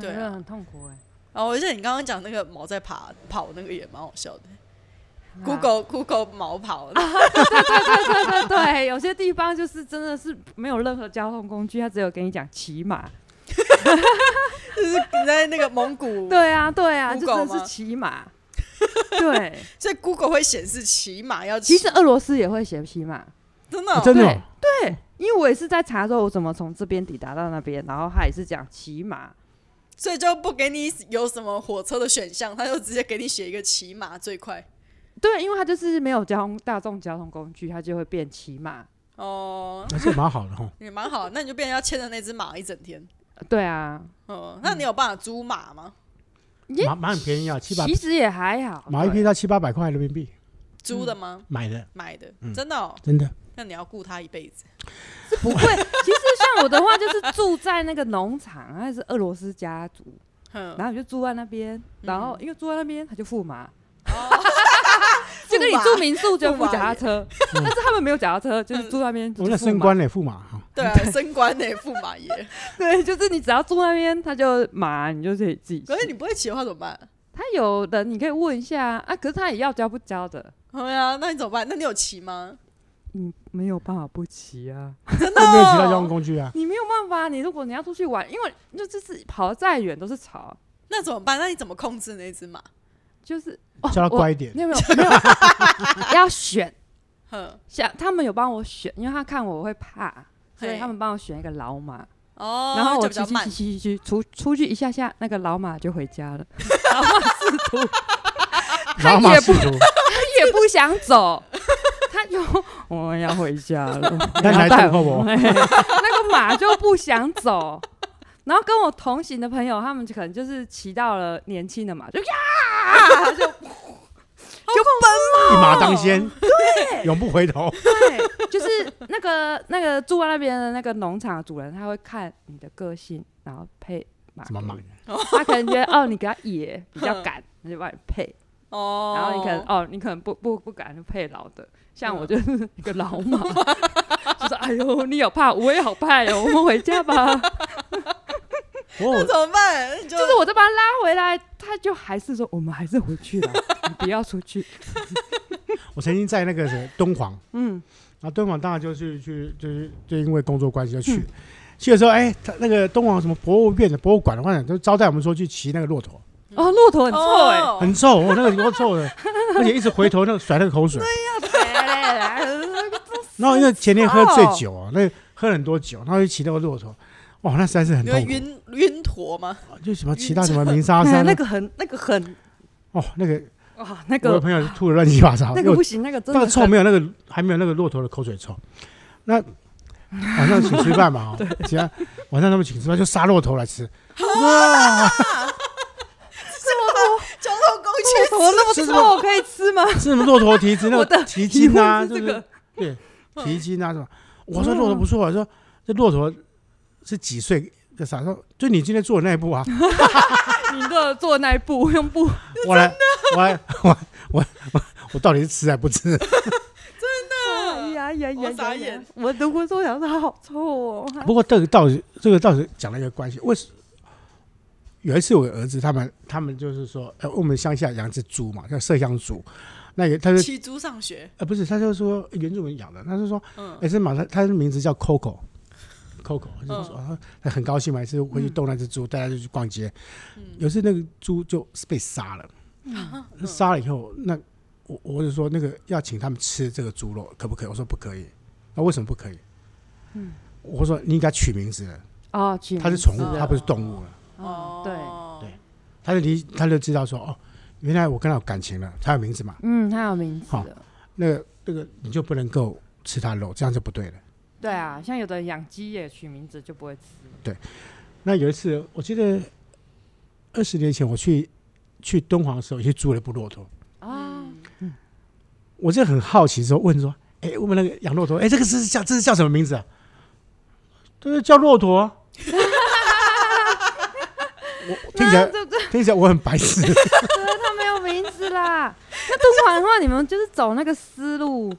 Speaker 3: 对
Speaker 2: 很痛苦哎。
Speaker 1: 哦，我记得你刚刚讲那个毛在爬跑那个也蛮好笑的
Speaker 2: 啊
Speaker 1: ，Google Google 毛跑，
Speaker 2: 对 对对，有些地方就是真的是没有任何交通工具，他只有跟你讲骑马。
Speaker 1: 就是你在那个蒙古，
Speaker 2: 对啊，对啊，就真的是骑马。对，
Speaker 1: 所以 Google 会显示骑马要骑，
Speaker 2: 其实俄罗斯也会写骑马。
Speaker 1: 真的哦
Speaker 3: 啊真的哦
Speaker 2: 对，因为我也是在查说我怎么从这边抵达到那边，然后他也是讲骑马。
Speaker 1: 所以就不给你有什么火车的选项，他就直接给你写一个骑马最快。
Speaker 2: 对，因为他就是没有交通大众交通工具，他就会变骑马。
Speaker 1: 哦，
Speaker 3: 那这蛮好的哈。
Speaker 1: 也蛮好，那你就变成要牵着那只马一整天。
Speaker 2: 对啊，
Speaker 1: 嗯，那你有办法租马吗？
Speaker 2: 耶
Speaker 3: 马马很便宜啊，七百
Speaker 2: 其实也还好。
Speaker 3: 买一批到七八百块人民币
Speaker 1: 租的吗？
Speaker 3: 买的，
Speaker 1: 买的，
Speaker 3: 嗯
Speaker 1: 真的哦。
Speaker 3: 真的。
Speaker 1: 那你要雇他一辈子。
Speaker 2: 不会，其实像我的话，就是住在那个农场，还是俄罗斯家族，
Speaker 1: 嗯，
Speaker 2: 然后我就住在那边，然后因为住在那边，他就付嘛，
Speaker 1: 哦
Speaker 2: 就跟你住民宿就付脚踏车，但是他们没有脚踏车，就是住那边。
Speaker 3: 我那
Speaker 2: 就是付马
Speaker 3: 升官嘞，驸马哈。
Speaker 1: 对啊，升官呢，驸马爷。
Speaker 2: 对，就是你只要住那边，他就马，你就可以自己骑。
Speaker 1: 可是你不会骑的话怎么办？
Speaker 2: 他有的你可以问一下啊，可是他也要交不交的，
Speaker 1: 对啊，那你怎么办？那你有骑吗？
Speaker 2: 你没有办法不骑啊，
Speaker 1: 真的
Speaker 3: 都没有其他交通
Speaker 1: 哦？
Speaker 3: 工具啊。
Speaker 2: 你没有办法。你如果你要出去玩，因为就就是跑得再远都是草，
Speaker 1: 那怎么办？那你怎么控制那只马？
Speaker 2: 就是哦
Speaker 3: 叫他乖一点
Speaker 2: 你有没有没有 要选？
Speaker 1: 哼，
Speaker 2: 像他们有帮我选，因为他看我会怕，所以他们帮我选一个老马，
Speaker 1: 哦，
Speaker 2: 然后我骑骑骑。骑骑出出去一下下，那个老马就回家了，老马试图
Speaker 3: 然后马
Speaker 2: 也不他也不想走，他就我要回家了，
Speaker 3: 那你还
Speaker 2: 带
Speaker 3: 等候我
Speaker 2: 嘿那个马就不想走。然后跟我同行的朋友，他们可能就是骑到了年轻的马，就呀，就就奔跑
Speaker 3: 一马当先，对，永不回头。
Speaker 2: 对，就是那个 那个住在那边的那个农场的主人，他会看你的个性，然后配
Speaker 3: 马什
Speaker 2: 么马他可能觉得哦，你给他野比较赶，他就帮你配。
Speaker 1: 哦，
Speaker 2: 然后你可能哦，你可能不不不敢就配老的，像我就是一个老马，就是哎呦，你有怕，我也好怕哟，我们回家吧。
Speaker 3: 我
Speaker 1: 那怎么办？就
Speaker 2: 就是我再把他拉回来，他就还是说我们还是回去了，你不要出去。
Speaker 3: 我曾经在那个谁敦煌，
Speaker 2: 嗯，
Speaker 3: 然后敦煌当然就是去就是就因为工作关系就去，去的时候哎，他那个敦煌什么博物院的博物馆的话，都招待我们说去骑那个骆驼，
Speaker 2: 哦，骆驼很臭哎、
Speaker 1: 哦
Speaker 3: 很臭，我那个有够臭的，而且一直回头那个甩那个口水。然后因为前天喝醉酒啊，那个喝很多酒，然后就骑那个骆驼，哇，那实在是很
Speaker 1: 你会
Speaker 3: 痛苦。
Speaker 1: 晕晕陀吗？
Speaker 3: 就什么其他什么鸣沙山
Speaker 2: 那，个很那个很。
Speaker 3: 哦，那个
Speaker 2: 哇，那
Speaker 3: 个
Speaker 2: 我
Speaker 3: 朋友吐的乱七八糟，
Speaker 2: 那个不行，那个真
Speaker 3: 那
Speaker 2: 的
Speaker 3: 个臭没有那个还没有那个骆驼的口水臭。那晚上请吃饭嘛，哦，其他晚上他们请吃饭就杀骆驼来吃，哇，
Speaker 1: 交通工具
Speaker 2: 骆驼那
Speaker 3: 是
Speaker 2: 么？臭，可以吃吗？
Speaker 3: 是什么骆驼蹄子那
Speaker 2: 我的
Speaker 3: 个蹄筋啊，
Speaker 2: 这个？
Speaker 3: 对蹄筋啊什么。我说骆驼不错啊，说这骆驼是几岁？的啥？说就你今天做的那一步啊，
Speaker 2: 你的做那一步 用步，
Speaker 3: 我来我来 我我我我到底是吃还不吃？
Speaker 2: 哎呀呀
Speaker 1: 我
Speaker 2: 呀呀
Speaker 1: 傻眼！
Speaker 2: 我如果说想说它好臭哦，
Speaker 3: 不过这个倒是这个倒是讲了一个关系，为什有一次我儿子他们他们就是说，呃，我们乡下养只猪嘛，叫麝香猪，那个他就
Speaker 1: 骑猪上学，
Speaker 3: 呃不是，他就说原住民养的，他就说，
Speaker 1: 嗯。
Speaker 3: 哎、是马他他的名字叫 Coco。Coco 就说、啊他很高兴嘛，每次回去逗那只猪，带他就去逛街。有一次那个猪就被杀了，杀了以后，那我我就说那个要请他们吃这个猪肉，可不可以？我说不可以。那为什么不可以？嗯我说你应该取名字了，
Speaker 2: 哦，取
Speaker 3: 它是宠物，它不是动物了。
Speaker 2: 哦，对，
Speaker 3: 对他就理他就知道说哦，原来我跟他有感情了，他有名字嘛。
Speaker 2: 嗯，他有名字
Speaker 3: 好
Speaker 2: 的，
Speaker 3: 那个那个你就不能够吃他肉，这样就不对了。
Speaker 2: 对啊，像有的养鸡也取名字就不会吃。
Speaker 3: 对那有一次，我记得二十年前我去去敦煌的时候，也去租了一部骆驼。
Speaker 2: 啊，
Speaker 3: 我就很好奇，说问说，哎，我们那个养骆驼，哎，这个是叫这是叫什么名字啊？这是叫骆驼啊。我听起
Speaker 2: 来
Speaker 3: 听起来我很白痴。
Speaker 2: 对，它没有名字啦。那敦煌的话，你们就是走那个思路。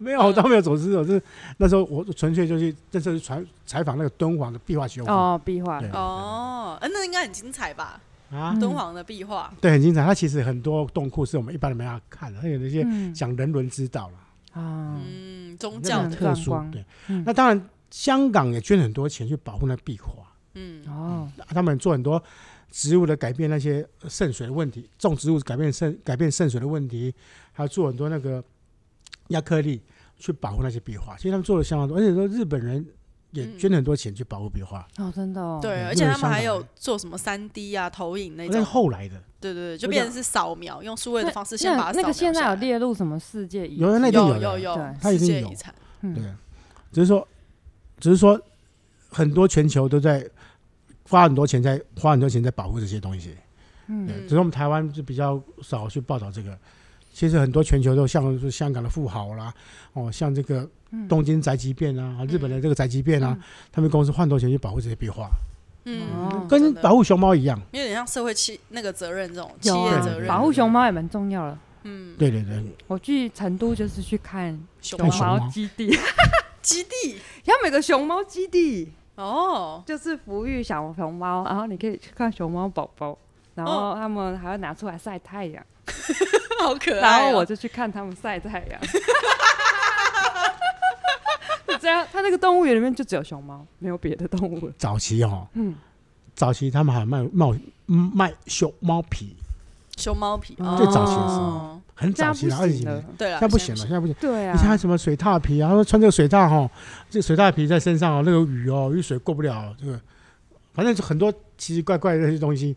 Speaker 3: 没有，我倒没有走私走，就是那时候我纯粹就去，这时候去采采访那个敦煌的壁画修复。
Speaker 2: 哦，壁
Speaker 3: 画。
Speaker 1: 哦，呃，那应该很精彩吧？
Speaker 3: 啊，
Speaker 1: 敦煌的壁画，
Speaker 3: 对，很精彩。它其实很多洞窟是我们一般人没法看的，它有那些
Speaker 2: 嗯。
Speaker 3: 讲人伦之道了，
Speaker 2: 啊，
Speaker 1: 嗯，宗教的，
Speaker 3: 特殊。对，
Speaker 2: 嗯。
Speaker 3: 那当然香港也捐很多钱去保护那壁画，
Speaker 1: 嗯，
Speaker 2: 哦，
Speaker 3: 他们做很多植物的改变，那些渗水的问题，种植物改变渗改变渗水的问题，还有做很多那个亚克力去保护那些壁画。其实他们做的相当多，而且说日本人也捐了很多钱去保护壁画。
Speaker 2: 哦，真的哦。
Speaker 1: 对，而且他们还有做什么三 D 啊、投影那
Speaker 3: 那是，后来的，
Speaker 1: 对对对，就变成是扫描，用数位的方式先把它扫
Speaker 2: 那那个现在有列入什么世界遗
Speaker 3: 有的那
Speaker 1: 有有有
Speaker 2: 对
Speaker 3: 它已经有
Speaker 1: 世界遗产，
Speaker 2: 嗯
Speaker 3: 对，只是说，只是说，很多全球都在花很多钱在花很多钱在保护这些东西。
Speaker 2: 嗯
Speaker 3: 对，只是我们台湾就比较少去报道这个。其实很多全球都像是香港的富豪啦，哦，像这个
Speaker 2: 嗯。
Speaker 3: 东京宅急便啊，日本的这个宅急便啊，他们公司花很多钱去保护这些壁画，
Speaker 1: 嗯，
Speaker 2: 哦
Speaker 3: 跟保护熊猫一样。
Speaker 1: 有点像社会企那个责任这种企业责任，
Speaker 2: 保护熊猫也蛮重要的。
Speaker 1: 嗯，
Speaker 3: 对对对，
Speaker 2: 我去成都就是去看
Speaker 1: 熊
Speaker 2: 猫。
Speaker 3: 猫。
Speaker 2: 基地，
Speaker 1: 基地？
Speaker 2: 他们有个熊猫基地，
Speaker 1: 哦，
Speaker 2: 就是抚育小熊猫，然后你可以去看熊猫宝宝，然后他们还会拿出来晒太阳，
Speaker 1: 好可爱哦，
Speaker 2: 然后我就去看他们晒太阳。就这样，他那个动物园里面就只有熊猫，没有别的动物了。
Speaker 3: 早期哦，
Speaker 2: 嗯，
Speaker 3: 早期他们还卖卖卖熊猫皮，
Speaker 1: 熊猫皮，
Speaker 2: 哦
Speaker 3: 最早期的时候
Speaker 1: 哦，
Speaker 3: 很早期了，
Speaker 2: 这样不
Speaker 3: 二十几年。
Speaker 2: 对了，
Speaker 3: 现在不行了，现在不行。
Speaker 2: 对啊，
Speaker 3: 你像什么水獭皮啊？他说穿这个水獭哈，这个水獭皮在身上哦，那个雨哦，雨水过不了。这个反正就很多奇奇怪怪的那些东西，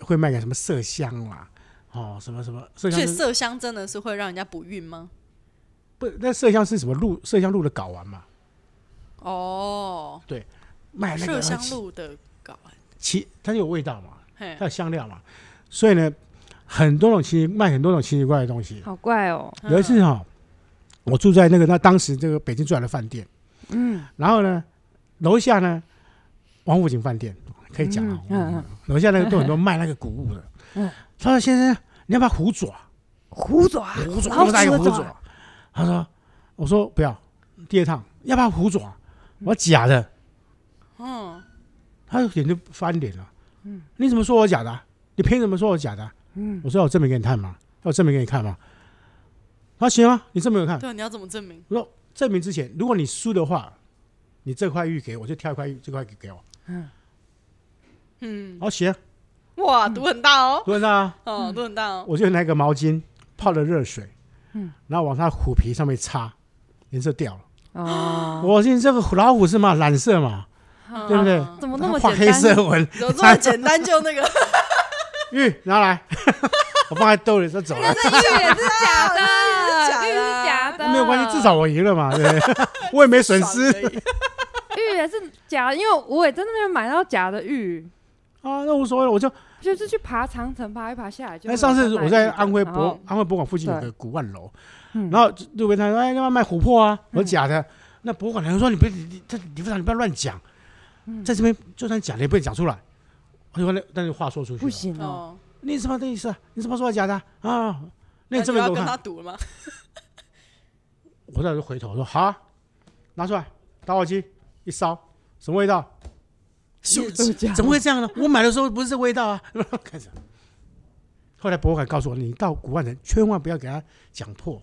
Speaker 3: 会卖给什么麝香啦，哦，什么什么麝香是。
Speaker 1: 所以麝香真的是会让人家不孕吗？
Speaker 3: 不，那麝香是什么鹿？麝香鹿的睾丸嘛，
Speaker 1: 哦，
Speaker 3: 对卖那个
Speaker 1: 麝香鹿的睾丸，
Speaker 3: 其，它就有味道嘛，它，有香料嘛，所以呢，很多种奇卖很多种奇奇怪怪的东西。
Speaker 2: 好怪哦。
Speaker 3: 有一次哈、我住在那个那当时这个北京最好的饭店，
Speaker 2: 嗯
Speaker 3: 然后呢，楼下呢，王府井饭店可以讲啊，
Speaker 2: 嗯嗯嗯
Speaker 3: 楼下那个都很多卖那个谷物的。
Speaker 2: 嗯
Speaker 3: 他说：“先生，你要不要虎爪？
Speaker 2: 虎爪，
Speaker 3: 虎爪，
Speaker 2: 老
Speaker 3: 多大一
Speaker 2: 个
Speaker 3: 虎爪？”他说：“我说不要。”第二趟要不要虎爪？我说假的。
Speaker 1: 嗯，
Speaker 3: 他脸就翻脸了。嗯，你怎么说我假的啊？你凭什么说我假的啊？
Speaker 2: 嗯，
Speaker 3: 我说：“我证明给你看嘛，要我证明给你看嘛。”他说：“行啊，你证明给我看。”
Speaker 1: 对，你要怎么证明？
Speaker 3: 我说证明之前，如果你输的话，你这块玉给我，就挑一块玉，这块给给我。
Speaker 1: 嗯，
Speaker 3: 好，行，
Speaker 1: 哇，毒很大哦，
Speaker 3: 毒很大
Speaker 1: 哦，毒很大哦，
Speaker 3: 我就拿一个毛巾泡了热水，
Speaker 2: 嗯。
Speaker 3: 然后往它虎皮上面擦，颜色掉了。
Speaker 2: 哦，
Speaker 3: 我心这个老虎是嘛，染色嘛，对不对？
Speaker 1: 嗯
Speaker 2: 怎么那么
Speaker 3: 画黑
Speaker 2: 简单？
Speaker 3: 色纹，
Speaker 1: 怎么这么简单？就那个？
Speaker 3: 玉拿来，我放在兜里就走了。
Speaker 2: 玉也是假的，
Speaker 1: 假的
Speaker 2: 玉是假的，
Speaker 3: 没有关系，至少我赢了嘛，对。不对？我也没损失。
Speaker 2: 玉也是假的，因为我也在那边买到假的玉，
Speaker 3: 啊，那无所谓了，我就
Speaker 2: 就是去爬长城，爬一爬下来就。
Speaker 3: 哎，上次我在安徽博安徽博物馆附近有个古万楼，
Speaker 2: 嗯
Speaker 3: 然后路边摊说：“哎，要不要卖琥珀啊？”我说：“假的。”那博物馆的人说：“你别你你这李副长，你不要乱讲，在这边就算假的也不能讲出来。”我就把：“那但是话说出去
Speaker 2: 不，行哦，
Speaker 1: 哦，
Speaker 3: 你什么的意思啊？你怎么说我假的啊？啊那你证明给我
Speaker 1: 那就要跟他。赌了吗？”
Speaker 3: 我再就回头说：“好啊，拿出来，打火机一烧，什么味道？
Speaker 1: 是
Speaker 2: 都假
Speaker 3: 怎么会这样呢？我买的时候不是这味道啊！” 开始。后来博物馆告诉我，你到古玩城千万不要给他讲破。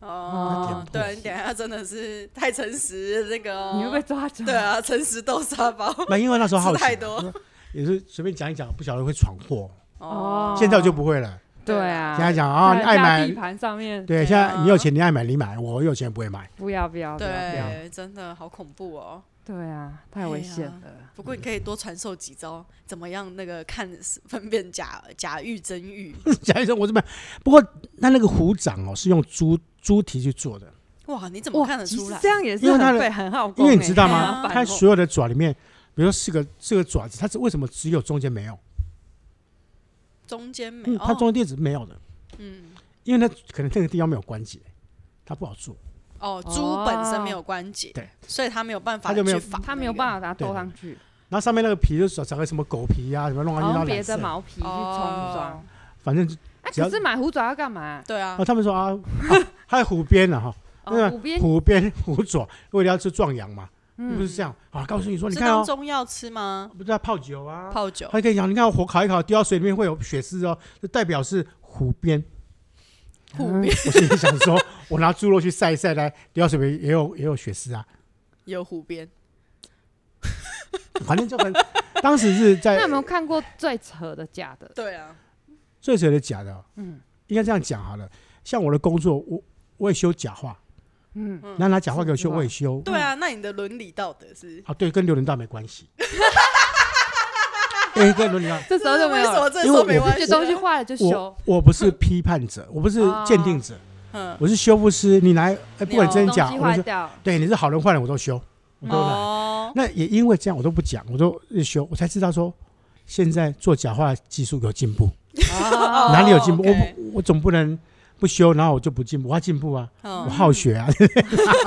Speaker 1: 哦，对你等一下真的是太诚实，那个哦
Speaker 2: 你会被抓走。
Speaker 1: 对，啊，诚实豆沙包
Speaker 3: 那因为那时候好
Speaker 1: 太多
Speaker 3: 也是随便讲一讲，不晓得会闯祸。
Speaker 2: 哦
Speaker 3: 现在我就不会了。
Speaker 2: 对啊，
Speaker 3: 现在讲啊，你爱买
Speaker 2: 在地，盘上面，
Speaker 1: 对，
Speaker 3: 现在
Speaker 1: 啊
Speaker 3: 你有钱你爱买你买，我有钱不会买。
Speaker 2: 不要不要不要，
Speaker 1: 对，真的好恐怖哦。
Speaker 2: 对啊，太危险了。
Speaker 1: 不过你可以多传授几招，怎么样那个看分辨假假玉真玉。
Speaker 3: 假玉真 我这边，不过那那个虎掌哦是用猪猪蹄去做的。
Speaker 1: 哇，你怎么看得出来？
Speaker 2: 这样也是很费很耗功。
Speaker 3: 因为你知道吗？它所有的爪里面，比如说四个四个爪子，它是为什么只有中间没有？
Speaker 1: 中间没有，
Speaker 3: 它中间垫子没有的。嗯，因为它可能这个地方没有关节，它不好做。
Speaker 1: 哦，猪本身没有关节，对，所以它没有办法，
Speaker 3: 它就没有，
Speaker 2: 它没有办法把它兜上去。
Speaker 3: 然后上面那个皮就长个什么狗皮啊，什么弄啊，
Speaker 2: 别的毛皮去冲装，
Speaker 3: 反正。
Speaker 2: 哎，可是买虎爪要干嘛？
Speaker 1: 对啊，
Speaker 3: 他们说啊，还有虎鞭呢哈，那个虎鞭虎爪为了要吃壮阳嘛，不是这样啊？告诉你说，你看哦，
Speaker 1: 中药吃吗？
Speaker 3: 不是要泡酒啊，
Speaker 1: 泡酒。
Speaker 3: 还可以讲，你看火烤一烤，丢到水里面会有血丝哦，就代表是虎鞭。
Speaker 1: 虎鞭，
Speaker 3: 我心里想说，我拿猪肉去晒一晒来，丢到水里也有也有血丝啊，
Speaker 1: 有湖边。
Speaker 3: 反正就很，当时是在。
Speaker 2: 那有没有看过最扯的假的？
Speaker 1: 对啊，
Speaker 3: 最扯的假的，嗯，应该这样讲好了。像我的工作，我我也修假画，嗯，那拿假画给我修，我也修。
Speaker 1: 对啊，那你的伦理道德是？
Speaker 3: 啊，对，跟刘伦道没关系。哎，跟伦理道，
Speaker 2: 这时候就没有，
Speaker 1: 因为没关系，
Speaker 2: 这东西坏了就修。
Speaker 3: 我不是批判者，我不是鉴定者，嗯，我是修复师。你来，不管真假，我说，对，你是好人坏人我都修，我都来。那也因为这样，我都不讲，我都修，我才知道说，现在做假画技术有进步，哪里有进步？我我总不能不修，然后我就不进步，我要进步啊，我好学啊，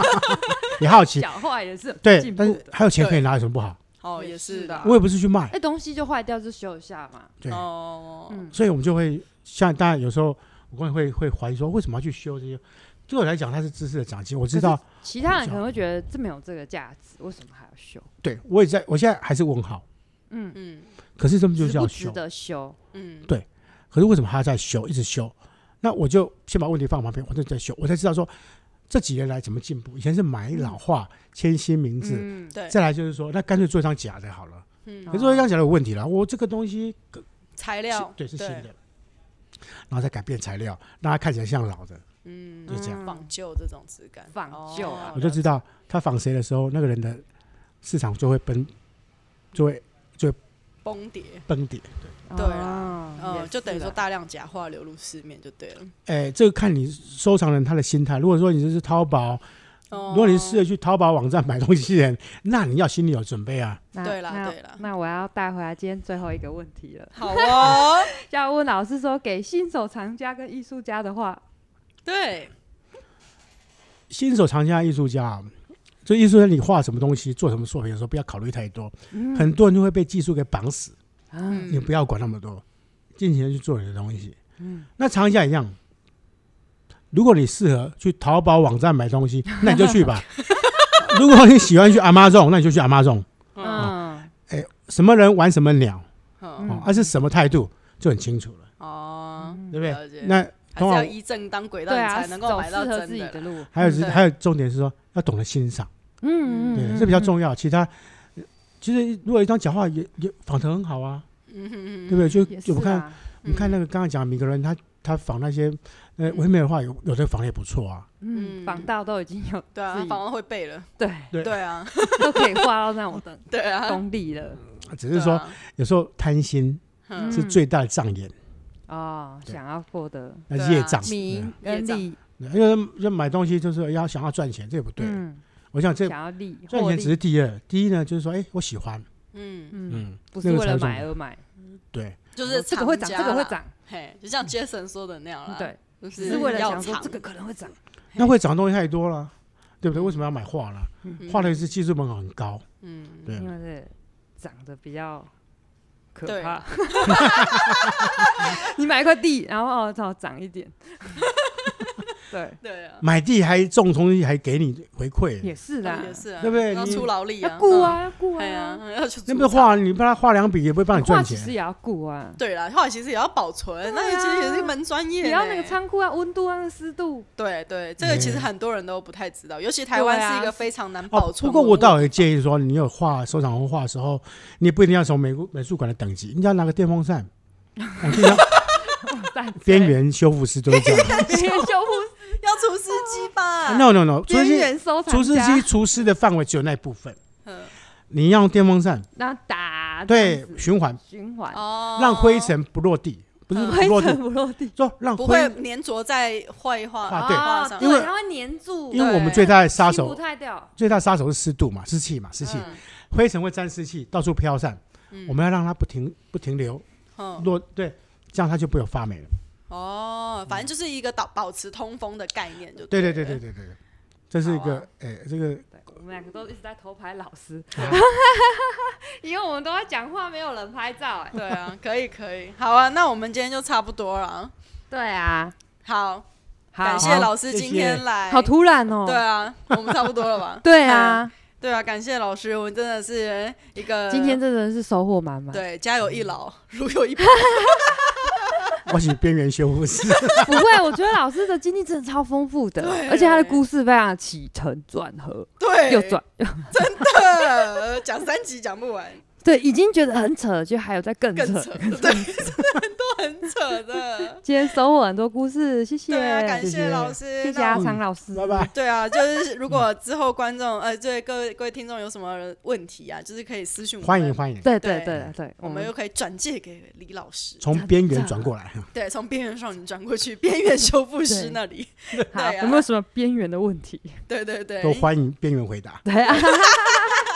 Speaker 3: 也好奇。
Speaker 2: 假画也是
Speaker 3: 对，但是还有钱可以拿，有什么不好？
Speaker 1: 哦，也是的。
Speaker 3: 我也不是去卖，
Speaker 2: 那东西就坏掉就修一下嘛。
Speaker 3: 对，哦所以我们就会像当然有时候我会会会怀疑说，为什么要去修这些？对我来讲，它是知识的长进。我知道
Speaker 2: 其他人可能会觉得这没有这个价值，为什么还要修？
Speaker 3: 对，我也在，我现在还是问号。嗯嗯。可是这么就是要修？
Speaker 2: 值得修。嗯。
Speaker 3: 对。可是为什么还要再修？一直修？那我就先把问题放旁边，我就在修，我才知道说这几年来怎么进步。以前是买老化，签新名字。嗯。对。再来就是说，那干脆做一张假的好了。嗯。可是做一张假的有问题了，我这个东西
Speaker 1: 材料
Speaker 3: 对是新的，然后再改变材料，让它看起来像老的。
Speaker 1: 嗯，就这样仿旧这种质感，
Speaker 2: 仿旧啊，
Speaker 3: 我就知道他仿谁的时候，那个人的市场就会崩，就会就会
Speaker 1: 崩跌，
Speaker 3: 崩跌，
Speaker 1: 对对啊，嗯，就等于说大量假货流入市面就对了。
Speaker 3: 哎，这个看你收藏人他的心态。如果说你这是淘宝，如果你是试着去淘宝网站买东西的人，那你要心里有准备啊。
Speaker 1: 对了对了，
Speaker 2: 那我要带回来今天最后一个问题了。
Speaker 1: 好哦，
Speaker 2: 要问老师说，给新手藏家跟艺术家的话。
Speaker 1: 对，
Speaker 3: 新手藏家、艺术家，所以艺术家你画什么东西、做什么作品的时候，不要考虑太多。嗯、很多人就会被技术给绑死。嗯，你不要管那么多，尽情的去做你的东西。嗯，那藏家一样，如果你适合去淘宝网站买东西，那你就去吧。如果你喜欢去 Amazon，那你就去 Amazon。嗯，哎、欸，什么人玩什么鸟，哦，而是什么态度就很清楚了。哦，对不对？那。
Speaker 1: 还是要依正当轨道，你才能够买到自己的路。
Speaker 3: 还有是，还有重点是说，要懂得欣赏。嗯，对，这比较重要。其他，其实如果一张讲话也也仿得很好啊，嗯对不对？就我们看，你看那个刚刚讲米格伦，他他仿那些呃唯美的话，有有这个房也不错啊。
Speaker 2: 嗯，防盗都已经有
Speaker 1: 对啊，仿到会背了。
Speaker 2: 对。
Speaker 1: 对。啊，
Speaker 2: 都可以画到那种的
Speaker 1: 对啊。
Speaker 2: 功力了。
Speaker 3: 只是说有时候贪心是最大的障眼。
Speaker 2: 哦，想要获得。
Speaker 3: 那业障、
Speaker 2: 名跟利，
Speaker 3: 因为要买东西就是要想要赚钱，这也不对。我想这
Speaker 2: 想要利
Speaker 3: 赚钱只是第二，第一呢就是说，哎，我喜欢，
Speaker 2: 嗯。嗯，不是为了买而买，
Speaker 3: 对，
Speaker 1: 就是
Speaker 2: 这个会涨，这个会涨，
Speaker 1: 嘿，就像杰森说的那样，
Speaker 2: 对，是为了想说这个可能会涨，
Speaker 3: 那会涨的东西太多了，对不对？为什么要买画呢？画的是技术门槛很高，嗯，对，
Speaker 2: 因为是长得比较。可怕！你买一块地，然后哦，它涨一点。对
Speaker 1: 对啊，
Speaker 3: 买地还种东西还给你回馈，
Speaker 2: 也是啦，
Speaker 1: 也是啊，
Speaker 3: 对不对？
Speaker 1: 要出劳力啊，
Speaker 2: 要雇啊，雇啊，
Speaker 3: 那不画，你帮他画两笔，也不会帮你赚钱。
Speaker 2: 其实也要雇啊，
Speaker 1: 对啦，画其实也要保存，那其实也是一门专业。
Speaker 2: 你要那个仓库啊，温度啊，湿度。
Speaker 1: 对对，这个其实很多人都不太知道，尤其台湾是一个非常难保存。
Speaker 3: 不过我倒也建议说，你有画收藏画的时候，你不一定要从美美术馆的等级，你要拿个 电风扇，边缘修复师都是这样。边缘修复。
Speaker 1: 要厨师机吧？No
Speaker 3: No No，厨师机，厨师机，厨师的范围只有那部分。你要用电风扇，
Speaker 2: 然后打
Speaker 3: 对，循环，
Speaker 2: 循环，
Speaker 1: 哦，
Speaker 3: 让灰尘不落地，不是
Speaker 1: 嗯
Speaker 3: 不落地，
Speaker 2: 不落地，
Speaker 3: 说让
Speaker 1: 不
Speaker 3: 灰
Speaker 1: 会，粘着在绘画
Speaker 3: 啊对。
Speaker 1: 画上，
Speaker 3: 因为
Speaker 2: 它会粘住，
Speaker 3: 因为我们最大的
Speaker 2: 杀
Speaker 3: 手，
Speaker 2: 太掉，
Speaker 3: 最大杀手是湿度嘛，湿气嘛，湿气，
Speaker 1: 嗯。
Speaker 3: 灰尘会沾湿气，到处飘散，
Speaker 1: 嗯。
Speaker 3: 我们要让它不停不停留
Speaker 1: 嗯。
Speaker 3: 落，对，这样它就不会有发霉了。
Speaker 1: 哦，反正就是一个保保持通风的概念，就
Speaker 3: 对
Speaker 1: 对
Speaker 3: 对对对对对，这是一
Speaker 1: 个
Speaker 3: 哎，这个
Speaker 2: 对，我们两个都一直在偷拍老师，
Speaker 3: 啊
Speaker 2: 因为我们都在讲话，没有人拍照，哎，
Speaker 1: 对啊，可以可以，好啊，那我们今天就差不多了。
Speaker 2: 对啊，
Speaker 1: 好，
Speaker 2: 好。
Speaker 1: 感谢老师今天来，
Speaker 2: 好突然哦，
Speaker 1: 对啊，我们差不多了吧？
Speaker 2: 对啊，
Speaker 1: 对啊，感谢老师，我们真的是一个
Speaker 2: 今天真的是收获满满，
Speaker 1: 对家有一老，如有一宝，
Speaker 3: 我是边缘修复师，
Speaker 2: 不会，我觉得老师的经历真的超丰富的，而且他的故事非常起承转合，
Speaker 1: 对，
Speaker 2: 又转，
Speaker 1: 真的讲三集讲不完，
Speaker 2: 对，已经觉得很扯，就还有在更扯。
Speaker 1: 更扯，对，真的很多很扯的。
Speaker 2: 今天收获很多故事，谢谢，
Speaker 1: 对啊，感
Speaker 3: 谢
Speaker 1: 老师，
Speaker 2: 谢谢
Speaker 1: 那
Speaker 2: 阿昌老师，
Speaker 3: 拜拜。
Speaker 1: 对啊，就是如果之后观众呃，对各位各位听众有什么问题啊，就是可以私信我们
Speaker 3: 欢迎欢迎，
Speaker 2: 对
Speaker 1: 对
Speaker 2: 对对对，
Speaker 1: 我们又可以转借给李老师。
Speaker 3: 从边缘转过来。
Speaker 1: 对，从边缘少女转过去边缘修复
Speaker 2: 师
Speaker 1: 那里。
Speaker 2: 好，
Speaker 1: 对啊
Speaker 2: 有没有什么边缘的问题？
Speaker 1: 对对对，
Speaker 3: 都欢迎边缘回答。
Speaker 2: 对啊，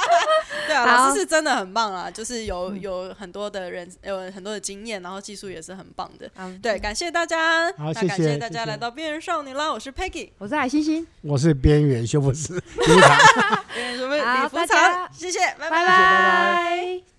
Speaker 1: 对啊，老师是真的很棒啊，就是有有很多的人，有很多的经验，然后技术也是很棒的。
Speaker 2: 嗯
Speaker 1: 对，感谢大家，那感谢大家来到边缘少女啦，我是 Peggy，
Speaker 2: 我是海星星，
Speaker 3: 我是边缘修复师。
Speaker 1: 边缘什么
Speaker 2: 好
Speaker 1: 李福长，谢谢，拜
Speaker 2: 拜
Speaker 3: 拜。拜
Speaker 2: 拜。